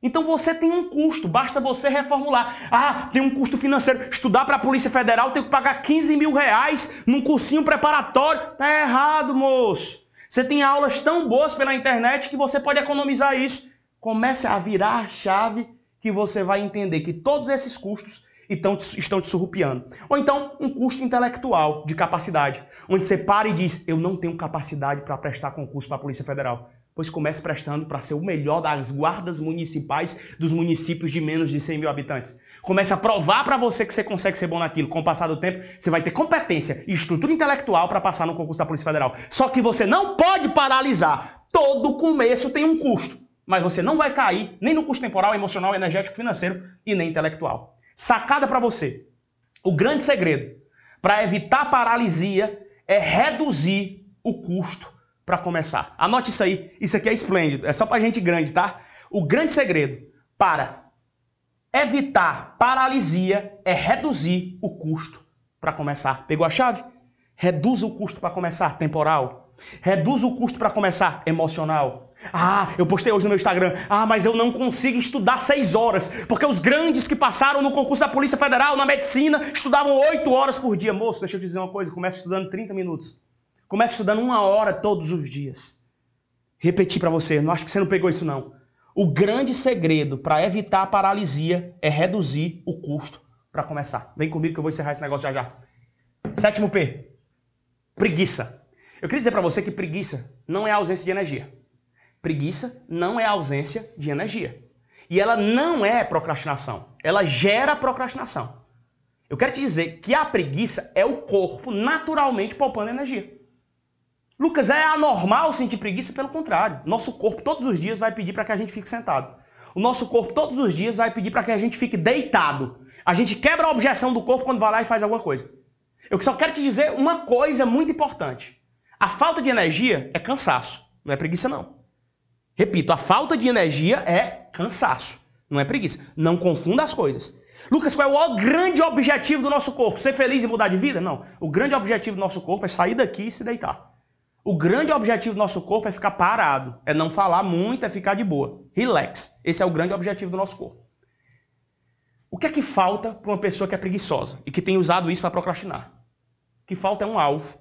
Então você tem um custo, basta você reformular. Ah, tem um custo financeiro. Estudar para a Polícia Federal tem que pagar 15 mil reais num cursinho preparatório. Tá errado, moço. Você tem aulas tão boas pela internet que você pode economizar isso. Comece a virar a chave que você vai entender que todos esses custos estão te, estão te surrupiando. Ou então, um custo intelectual de capacidade, onde você para e diz: Eu não tenho capacidade para prestar concurso para a Polícia Federal. Pois comece prestando para ser o melhor das guardas municipais dos municípios de menos de 100 mil habitantes. Comece a provar para você que você consegue ser bom naquilo. Com o passar do tempo, você vai ter competência e estrutura intelectual para passar no concurso da Polícia Federal. Só que você não pode paralisar. Todo começo tem um custo. Mas você não vai cair nem no custo temporal, emocional, energético, financeiro e nem intelectual. Sacada para você. O grande segredo para evitar paralisia é reduzir o custo para começar. Anote isso aí. Isso aqui é esplêndido. É só para gente grande, tá? O grande segredo para evitar paralisia é reduzir o custo para começar. Pegou a chave? Reduz o custo para começar temporal. Reduz o custo para começar emocional. Ah, eu postei hoje no meu Instagram. Ah, mas eu não consigo estudar seis horas. Porque os grandes que passaram no concurso da Polícia Federal, na medicina, estudavam oito horas por dia. Moço, deixa eu te dizer uma coisa. Começa estudando 30 minutos. Comece estudando uma hora todos os dias. Repetir para você, não acho que você não pegou isso não. O grande segredo para evitar a paralisia é reduzir o custo para começar. Vem comigo que eu vou encerrar esse negócio já já. Sétimo P. Preguiça. Eu queria dizer para você que preguiça não é ausência de energia. Preguiça não é ausência de energia. E ela não é procrastinação. Ela gera procrastinação. Eu quero te dizer que a preguiça é o corpo naturalmente poupando energia. Lucas, é anormal sentir preguiça? Pelo contrário. Nosso corpo todos os dias vai pedir para que a gente fique sentado. O nosso corpo todos os dias vai pedir para que a gente fique deitado. A gente quebra a objeção do corpo quando vai lá e faz alguma coisa. Eu só quero te dizer uma coisa muito importante. A falta de energia é cansaço, não é preguiça não. Repito, a falta de energia é cansaço, não é preguiça. Não confunda as coisas. Lucas, qual é o grande objetivo do nosso corpo? Ser feliz e mudar de vida? Não. O grande objetivo do nosso corpo é sair daqui e se deitar. O grande objetivo do nosso corpo é ficar parado, é não falar muito, é ficar de boa. Relax. Esse é o grande objetivo do nosso corpo. O que é que falta para uma pessoa que é preguiçosa e que tem usado isso para procrastinar? O que falta é um alvo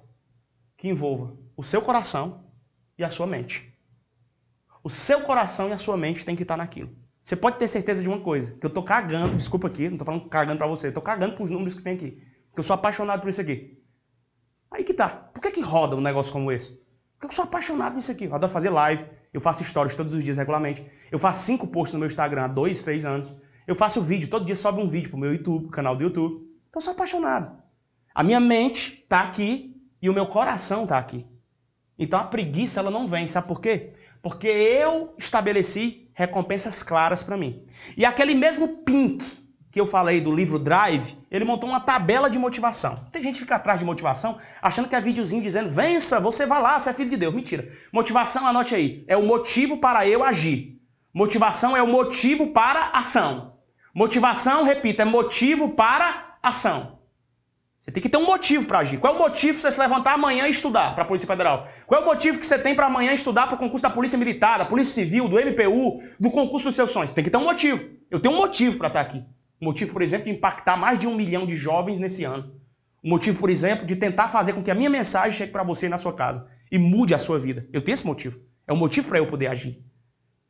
que envolva o seu coração e a sua mente. O seu coração e a sua mente tem que estar naquilo. Você pode ter certeza de uma coisa, que eu tô cagando, desculpa aqui, não tô falando cagando para você, eu tô cagando os números que tem aqui. Porque eu sou apaixonado por isso aqui. Aí que tá. Por que, que roda um negócio como esse? Porque eu sou apaixonado nisso aqui. Eu adoro fazer live. Eu faço stories todos os dias regularmente. Eu faço cinco posts no meu Instagram há dois, três anos. Eu faço vídeo. Todo dia sobe um vídeo pro meu YouTube, canal do YouTube. Então eu sou apaixonado. A minha mente tá aqui e o meu coração tá aqui. Então a preguiça ela não vem. Sabe por quê? Porque eu estabeleci recompensas claras para mim. E aquele mesmo pink que eu falei do livro Drive, ele montou uma tabela de motivação. Tem gente que fica atrás de motivação achando que é videozinho dizendo vença, você vai lá, você é filho de Deus. Mentira. Motivação, anote aí, é o motivo para eu agir. Motivação é o motivo para ação. Motivação, repito, é motivo para ação. Você tem que ter um motivo para agir. Qual é o motivo para você se levantar amanhã e estudar para a Polícia Federal? Qual é o motivo que você tem para amanhã estudar para o concurso da Polícia Militar, da Polícia Civil, do MPU, do concurso dos seus sonhos? Tem que ter um motivo. Eu tenho um motivo para estar aqui. O motivo, por exemplo, de impactar mais de um milhão de jovens nesse ano. O motivo, por exemplo, de tentar fazer com que a minha mensagem chegue para você na sua casa e mude a sua vida. Eu tenho esse motivo. É um motivo para eu poder agir.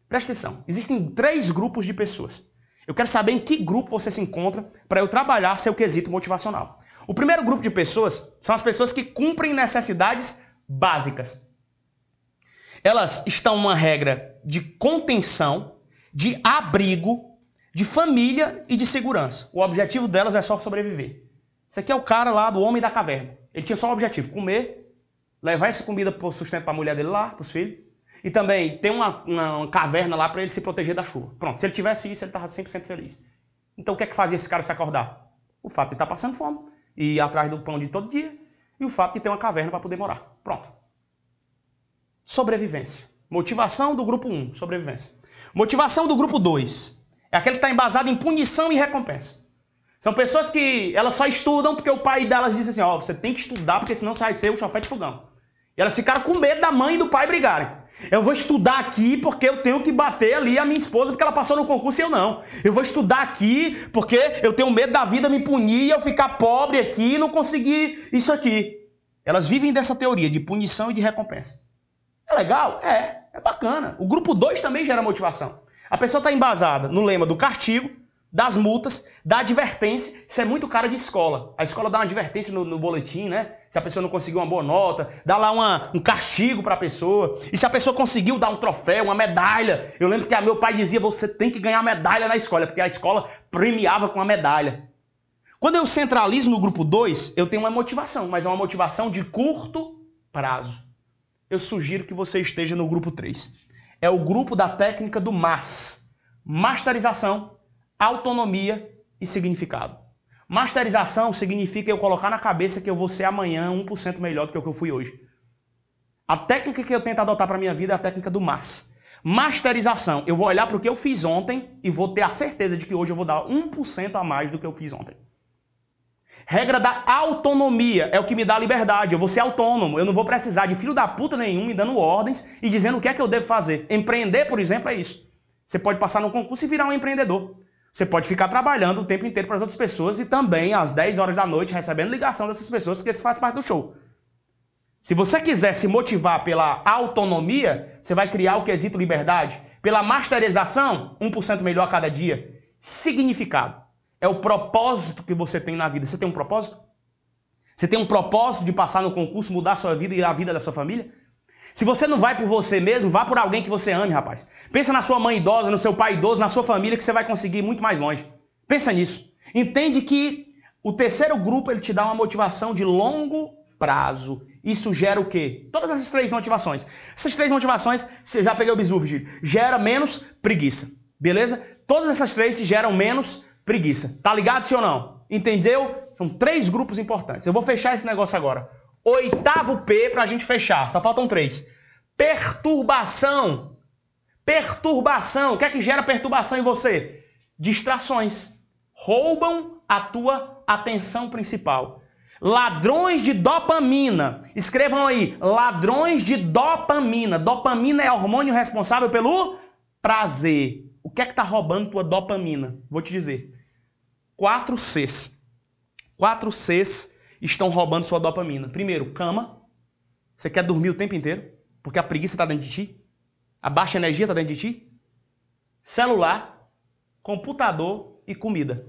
Presta atenção. Existem três grupos de pessoas. Eu quero saber em que grupo você se encontra para eu trabalhar seu quesito motivacional. O primeiro grupo de pessoas são as pessoas que cumprem necessidades básicas. Elas estão uma regra de contenção, de abrigo de família e de segurança. O objetivo delas é só sobreviver. Esse aqui é o cara lá do homem da caverna. Ele tinha só o objetivo: comer, levar essa comida para sustento para a mulher dele lá, para os filhos, e também ter uma, uma, uma caverna lá para ele se proteger da chuva. Pronto, se ele tivesse isso, ele estava 100% feliz. Então o que é que fazia esse cara se acordar? O fato de estar tá passando fome, e ir atrás do pão de todo dia, e o fato de ter uma caverna para poder morar. Pronto. Sobrevivência. Motivação do grupo 1, sobrevivência. Motivação do grupo 2, é aquele que está embasado em punição e recompensa. São pessoas que elas só estudam porque o pai delas disse assim, ó, oh, você tem que estudar porque senão você vai ser o chofé de fogão. E elas ficaram com medo da mãe e do pai brigarem. Eu vou estudar aqui porque eu tenho que bater ali a minha esposa porque ela passou no concurso e eu não. Eu vou estudar aqui porque eu tenho medo da vida me punir e eu ficar pobre aqui e não conseguir isso aqui. Elas vivem dessa teoria de punição e de recompensa. É legal? É. É bacana. O grupo 2 também gera motivação. A pessoa está embasada no lema do castigo, das multas, da advertência. Isso é muito cara de escola. A escola dá uma advertência no, no boletim, né? Se a pessoa não conseguiu uma boa nota, dá lá uma, um castigo para a pessoa. E se a pessoa conseguiu dar um troféu, uma medalha. Eu lembro que meu pai dizia: você tem que ganhar medalha na escola, porque a escola premiava com a medalha. Quando eu centralizo no grupo 2, eu tenho uma motivação, mas é uma motivação de curto prazo. Eu sugiro que você esteja no grupo 3. É o grupo da técnica do MAS. Masterização autonomia e significado. Masterização significa eu colocar na cabeça que eu vou ser amanhã 1% melhor do que o que eu fui hoje. A técnica que eu tento adotar para minha vida é a técnica do MAS. Masterização, eu vou olhar para o que eu fiz ontem e vou ter a certeza de que hoje eu vou dar 1% a mais do que eu fiz ontem. Regra da autonomia é o que me dá liberdade. Eu vou ser autônomo. Eu não vou precisar de filho da puta nenhum me dando ordens e dizendo o que é que eu devo fazer. Empreender, por exemplo, é isso. Você pode passar no concurso e virar um empreendedor. Você pode ficar trabalhando o tempo inteiro para as outras pessoas e também às 10 horas da noite recebendo ligação dessas pessoas, porque isso faz parte do show. Se você quiser se motivar pela autonomia, você vai criar o quesito liberdade. Pela masterização, 1% melhor a cada dia. Significado. É o propósito que você tem na vida. Você tem um propósito? Você tem um propósito de passar no concurso, mudar a sua vida e a vida da sua família? Se você não vai por você mesmo, vá por alguém que você ame, rapaz. Pensa na sua mãe idosa, no seu pai idoso, na sua família, que você vai conseguir ir muito mais longe. Pensa nisso. Entende que o terceiro grupo ele te dá uma motivação de longo prazo. Isso gera o quê? Todas essas três motivações. Essas três motivações, você já peguei o bisu, Virgílio. Gera menos preguiça. Beleza? Todas essas três geram menos preguiça. Tá ligado, sim ou não? Entendeu? São três grupos importantes. Eu vou fechar esse negócio agora. Oitavo P para a gente fechar. Só faltam três. Perturbação. Perturbação. O que é que gera perturbação em você? Distrações. Roubam a tua atenção principal. Ladrões de dopamina. Escrevam aí. Ladrões de dopamina. Dopamina é hormônio responsável pelo prazer. O que é que está roubando tua dopamina? Vou te dizer. Quatro Cs. Quatro Cs estão roubando sua dopamina. Primeiro, cama. Você quer dormir o tempo inteiro, porque a preguiça está dentro de ti. A baixa energia está dentro de ti. Celular, computador e comida.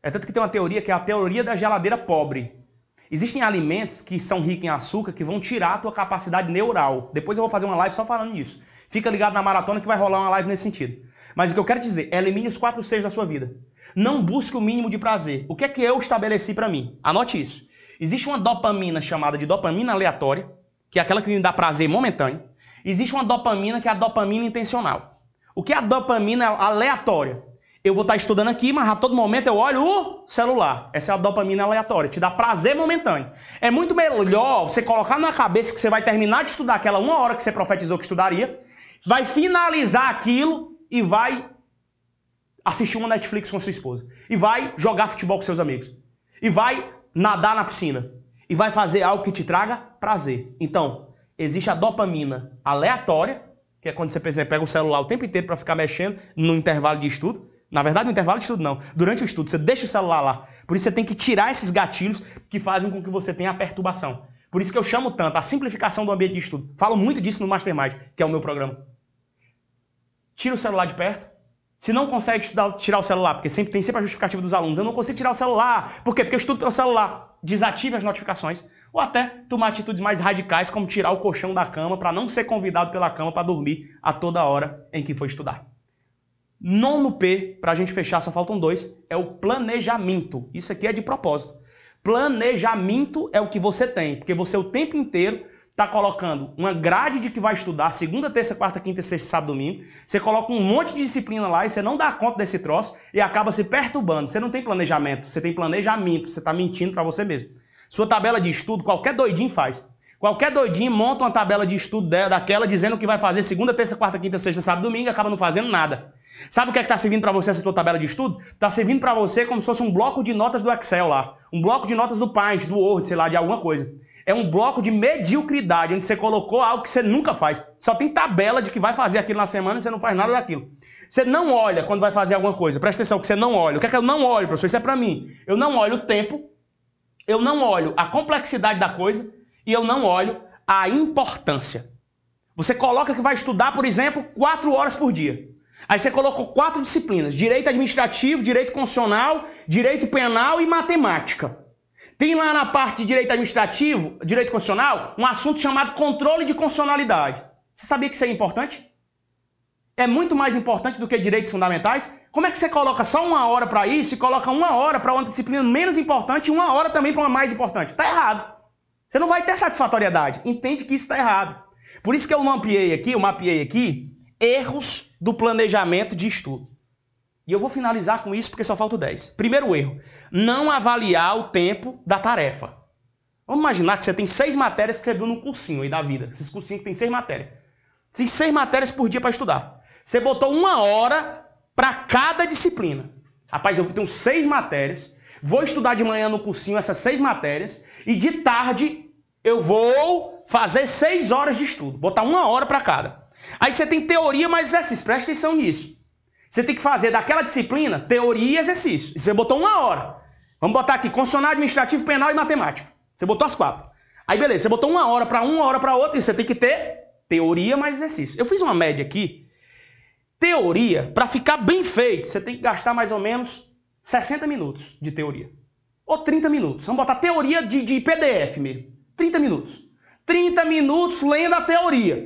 É tanto que tem uma teoria que é a teoria da geladeira pobre. Existem alimentos que são ricos em açúcar que vão tirar a tua capacidade neural. Depois eu vou fazer uma live só falando nisso. Fica ligado na maratona que vai rolar uma live nesse sentido. Mas o que eu quero dizer, elimine os quatro Cs da sua vida. Não busque o mínimo de prazer. O que é que eu estabeleci para mim? Anote isso. Existe uma dopamina chamada de dopamina aleatória, que é aquela que me dá prazer momentâneo. Existe uma dopamina que é a dopamina intencional. O que é a dopamina aleatória? Eu vou estar estudando aqui, mas a todo momento eu olho o celular. Essa é a dopamina aleatória, te dá prazer momentâneo. É muito melhor você colocar na cabeça que você vai terminar de estudar aquela uma hora que você profetizou que estudaria, vai finalizar aquilo e vai assistir uma Netflix com sua esposa. E vai jogar futebol com seus amigos. E vai nadar na piscina e vai fazer algo que te traga prazer. Então, existe a dopamina aleatória, que é quando você pega o celular o tempo inteiro para ficar mexendo no intervalo de estudo. Na verdade, no intervalo de estudo não. Durante o estudo, você deixa o celular lá. Por isso você tem que tirar esses gatilhos que fazem com que você tenha a perturbação. Por isso que eu chamo tanto a simplificação do ambiente de estudo. Falo muito disso no Mastermind, que é o meu programa. Tira o celular de perto, se não consegue estudar, tirar o celular, porque sempre tem sempre a justificativa dos alunos, eu não consigo tirar o celular. Por quê? Porque eu estudo pelo celular. Desative as notificações. Ou até tomar atitudes mais radicais, como tirar o colchão da cama para não ser convidado pela cama para dormir a toda hora em que for estudar. Nono P, para a gente fechar, só faltam dois, é o planejamento. Isso aqui é de propósito. Planejamento é o que você tem, porque você o tempo inteiro está colocando uma grade de que vai estudar segunda, terça, quarta, quinta, sexta, sábado, domingo. Você coloca um monte de disciplina lá e você não dá conta desse troço e acaba se perturbando. Você não tem planejamento, você tem planejamento, você está mentindo para você mesmo. Sua tabela de estudo, qualquer doidinho faz. Qualquer doidinho monta uma tabela de estudo daquela dizendo que vai fazer segunda, terça, quarta, quinta, sexta, sábado, domingo e acaba não fazendo nada. Sabe o que é está servindo para você essa tua tabela de estudo? Está servindo para você como se fosse um bloco de notas do Excel lá. Um bloco de notas do Paint, do Word, sei lá, de alguma coisa. É um bloco de mediocridade, onde você colocou algo que você nunca faz. Só tem tabela de que vai fazer aquilo na semana e você não faz nada daquilo. Você não olha quando vai fazer alguma coisa. Presta atenção que você não olha. O que é que eu não olho, professor? Isso é para mim. Eu não olho o tempo, eu não olho a complexidade da coisa e eu não olho a importância. Você coloca que vai estudar, por exemplo, quatro horas por dia. Aí você colocou quatro disciplinas: direito administrativo, direito constitucional, direito penal e matemática. Tem lá na parte de direito administrativo, direito constitucional, um assunto chamado controle de constitucionalidade. Você sabia que isso é importante? É muito mais importante do que direitos fundamentais? Como é que você coloca só uma hora para isso e coloca uma hora para outra disciplina menos importante e uma hora também para uma mais importante? Está errado. Você não vai ter satisfatoriedade. Entende que isso está errado. Por isso que eu mapeei aqui, eu mapeei aqui erros do planejamento de estudo. E eu vou finalizar com isso porque só falta 10. Primeiro erro: não avaliar o tempo da tarefa. Vamos imaginar que você tem seis matérias que você viu no cursinho aí da vida. Esses cursinhos que tem seis matérias. Tem seis matérias por dia para estudar. Você botou uma hora para cada disciplina. Rapaz, eu tenho seis matérias. Vou estudar de manhã no cursinho essas seis matérias. E de tarde eu vou fazer seis horas de estudo. Botar uma hora para cada. Aí você tem teoria mais exercício. Presta atenção nisso. Você tem que fazer daquela disciplina teoria e exercício. Você botou uma hora. Vamos botar aqui constitucional, administrativo, penal e matemática. Você botou as quatro. Aí beleza, você botou uma hora para uma hora para outra e você tem que ter teoria mais exercício. Eu fiz uma média aqui. Teoria, para ficar bem feito, você tem que gastar mais ou menos 60 minutos de teoria. Ou 30 minutos. Vamos botar teoria de, de PDF mesmo. 30 minutos. 30 minutos lendo a teoria.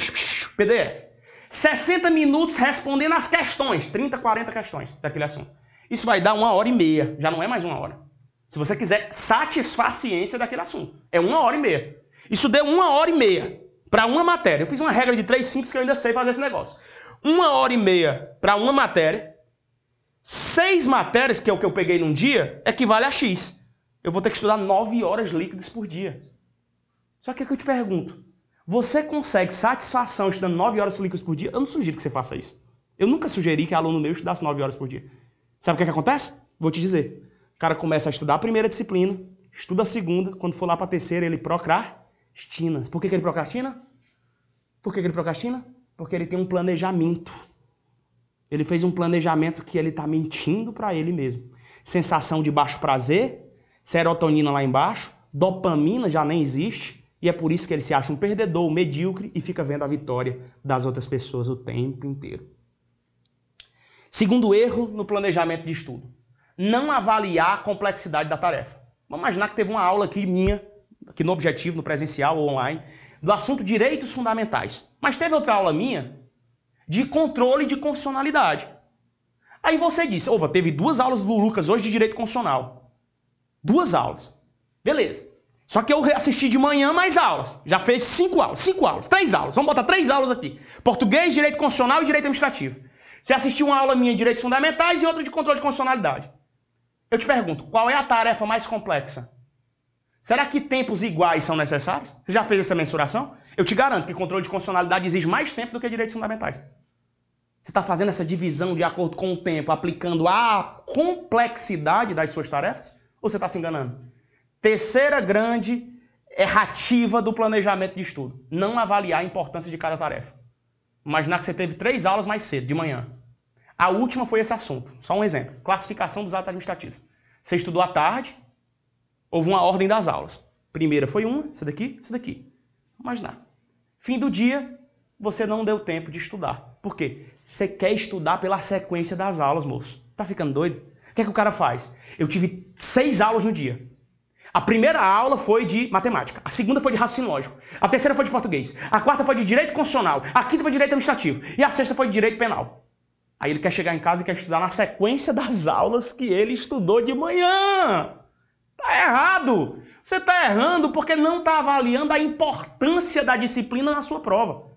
PDF. 60 minutos respondendo as questões, 30, 40 questões daquele assunto. Isso vai dar uma hora e meia, já não é mais uma hora. Se você quiser satisfazer a ciência daquele assunto, é uma hora e meia. Isso deu uma hora e meia para uma matéria. Eu fiz uma regra de três simples que eu ainda sei fazer esse negócio. Uma hora e meia para uma matéria, seis matérias, que é o que eu peguei num dia, equivale a X. Eu vou ter que estudar nove horas líquidas por dia. Só que é que eu te pergunto, você consegue satisfação estudando 9 horas líquidas por dia? Eu não sugiro que você faça isso. Eu nunca sugeri que aluno meu estudasse 9 horas por dia. Sabe o que, é que acontece? Vou te dizer. O cara começa a estudar a primeira disciplina, estuda a segunda, quando for lá para a terceira, ele procrastina. Por que, que ele procrastina? Por que, que ele procrastina? Porque ele tem um planejamento. Ele fez um planejamento que ele está mentindo para ele mesmo. Sensação de baixo prazer, serotonina lá embaixo, dopamina já nem existe, e é por isso que ele se acha um perdedor, um medíocre e fica vendo a vitória das outras pessoas o tempo inteiro. Segundo erro no planejamento de estudo: não avaliar a complexidade da tarefa. Vamos imaginar que teve uma aula aqui minha, aqui no objetivo, no presencial ou online, do assunto direitos fundamentais. Mas teve outra aula minha de controle de constitucionalidade. Aí você disse: opa, teve duas aulas do Lucas hoje de direito constitucional. Duas aulas. Beleza. Só que eu assisti de manhã mais aulas. Já fez cinco aulas, cinco aulas, três aulas. Vamos botar três aulas aqui: português, direito constitucional e direito administrativo. Você assistiu uma aula minha de direitos fundamentais e outra de controle de constitucionalidade. Eu te pergunto, qual é a tarefa mais complexa? Será que tempos iguais são necessários? Você já fez essa mensuração? Eu te garanto que controle de constitucionalidade exige mais tempo do que direitos fundamentais. Você está fazendo essa divisão de acordo com o tempo, aplicando a complexidade das suas tarefas? Ou você está se enganando? Terceira grande errativa do planejamento de estudo: não avaliar a importância de cada tarefa. Imaginar que você teve três aulas mais cedo, de manhã. A última foi esse assunto. Só um exemplo: classificação dos atos administrativos. Você estudou à tarde, houve uma ordem das aulas. Primeira foi uma, essa daqui, essa daqui. Imaginar. Fim do dia, você não deu tempo de estudar. Por quê? Você quer estudar pela sequência das aulas, moço. Tá ficando doido? O que é que o cara faz? Eu tive seis aulas no dia. A primeira aula foi de matemática, a segunda foi de raciocínio lógico, a terceira foi de português, a quarta foi de direito constitucional, a quinta foi de direito administrativo e a sexta foi de direito penal. Aí ele quer chegar em casa e quer estudar na sequência das aulas que ele estudou de manhã. Tá errado. Você está errando porque não está avaliando a importância da disciplina na sua prova.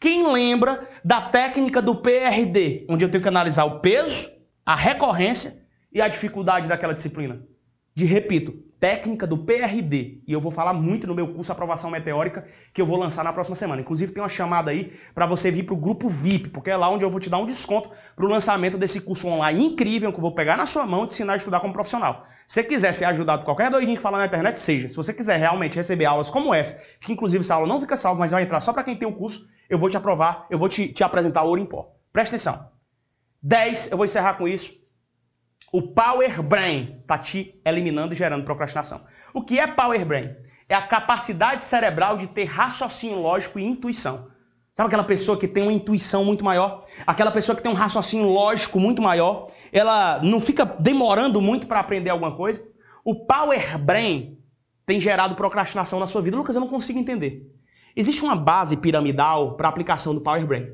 Quem lembra da técnica do PRD, onde eu tenho que analisar o peso, a recorrência e a dificuldade daquela disciplina? De repito, técnica do PRD. E eu vou falar muito no meu curso Aprovação Meteórica, que eu vou lançar na próxima semana. Inclusive, tem uma chamada aí para você vir para o grupo VIP, porque é lá onde eu vou te dar um desconto para o lançamento desse curso online incrível que eu vou pegar na sua mão e te ensinar a estudar como profissional. Se você quiser ser ajudado qualquer doidinho que fala na internet, seja. Se você quiser realmente receber aulas como essa, que inclusive essa aula não fica salva, mas vai entrar só para quem tem o curso, eu vou te aprovar, eu vou te, te apresentar ouro em pó. Presta atenção. 10, eu vou encerrar com isso. O Power Brain está te eliminando e gerando procrastinação. O que é Power Brain? É a capacidade cerebral de ter raciocínio lógico e intuição. Sabe aquela pessoa que tem uma intuição muito maior? Aquela pessoa que tem um raciocínio lógico muito maior? Ela não fica demorando muito para aprender alguma coisa? O Power Brain tem gerado procrastinação na sua vida. Lucas, eu não consigo entender. Existe uma base piramidal para a aplicação do Power Brain.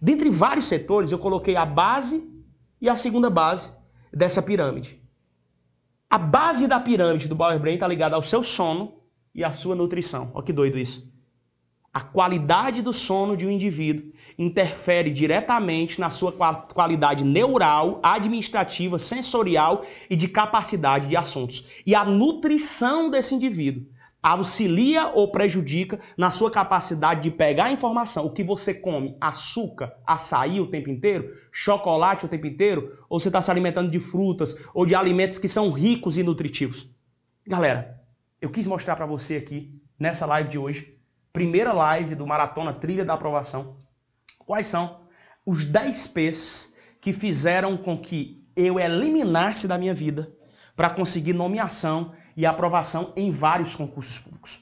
Dentre vários setores, eu coloquei a base e a segunda base dessa pirâmide. A base da pirâmide do Power Brain está ligada ao seu sono e à sua nutrição. Olha que doido isso. A qualidade do sono de um indivíduo interfere diretamente na sua qualidade neural, administrativa, sensorial e de capacidade de assuntos. E a nutrição desse indivíduo auxilia ou prejudica na sua capacidade de pegar a informação. O que você come, açúcar, açaí o tempo inteiro, chocolate o tempo inteiro, ou você está se alimentando de frutas ou de alimentos que são ricos e nutritivos. Galera, eu quis mostrar para você aqui, nessa live de hoje, primeira live do Maratona Trilha da Aprovação, quais são os 10 P's que fizeram com que eu eliminasse da minha vida para conseguir nomeação e aprovação em vários concursos públicos.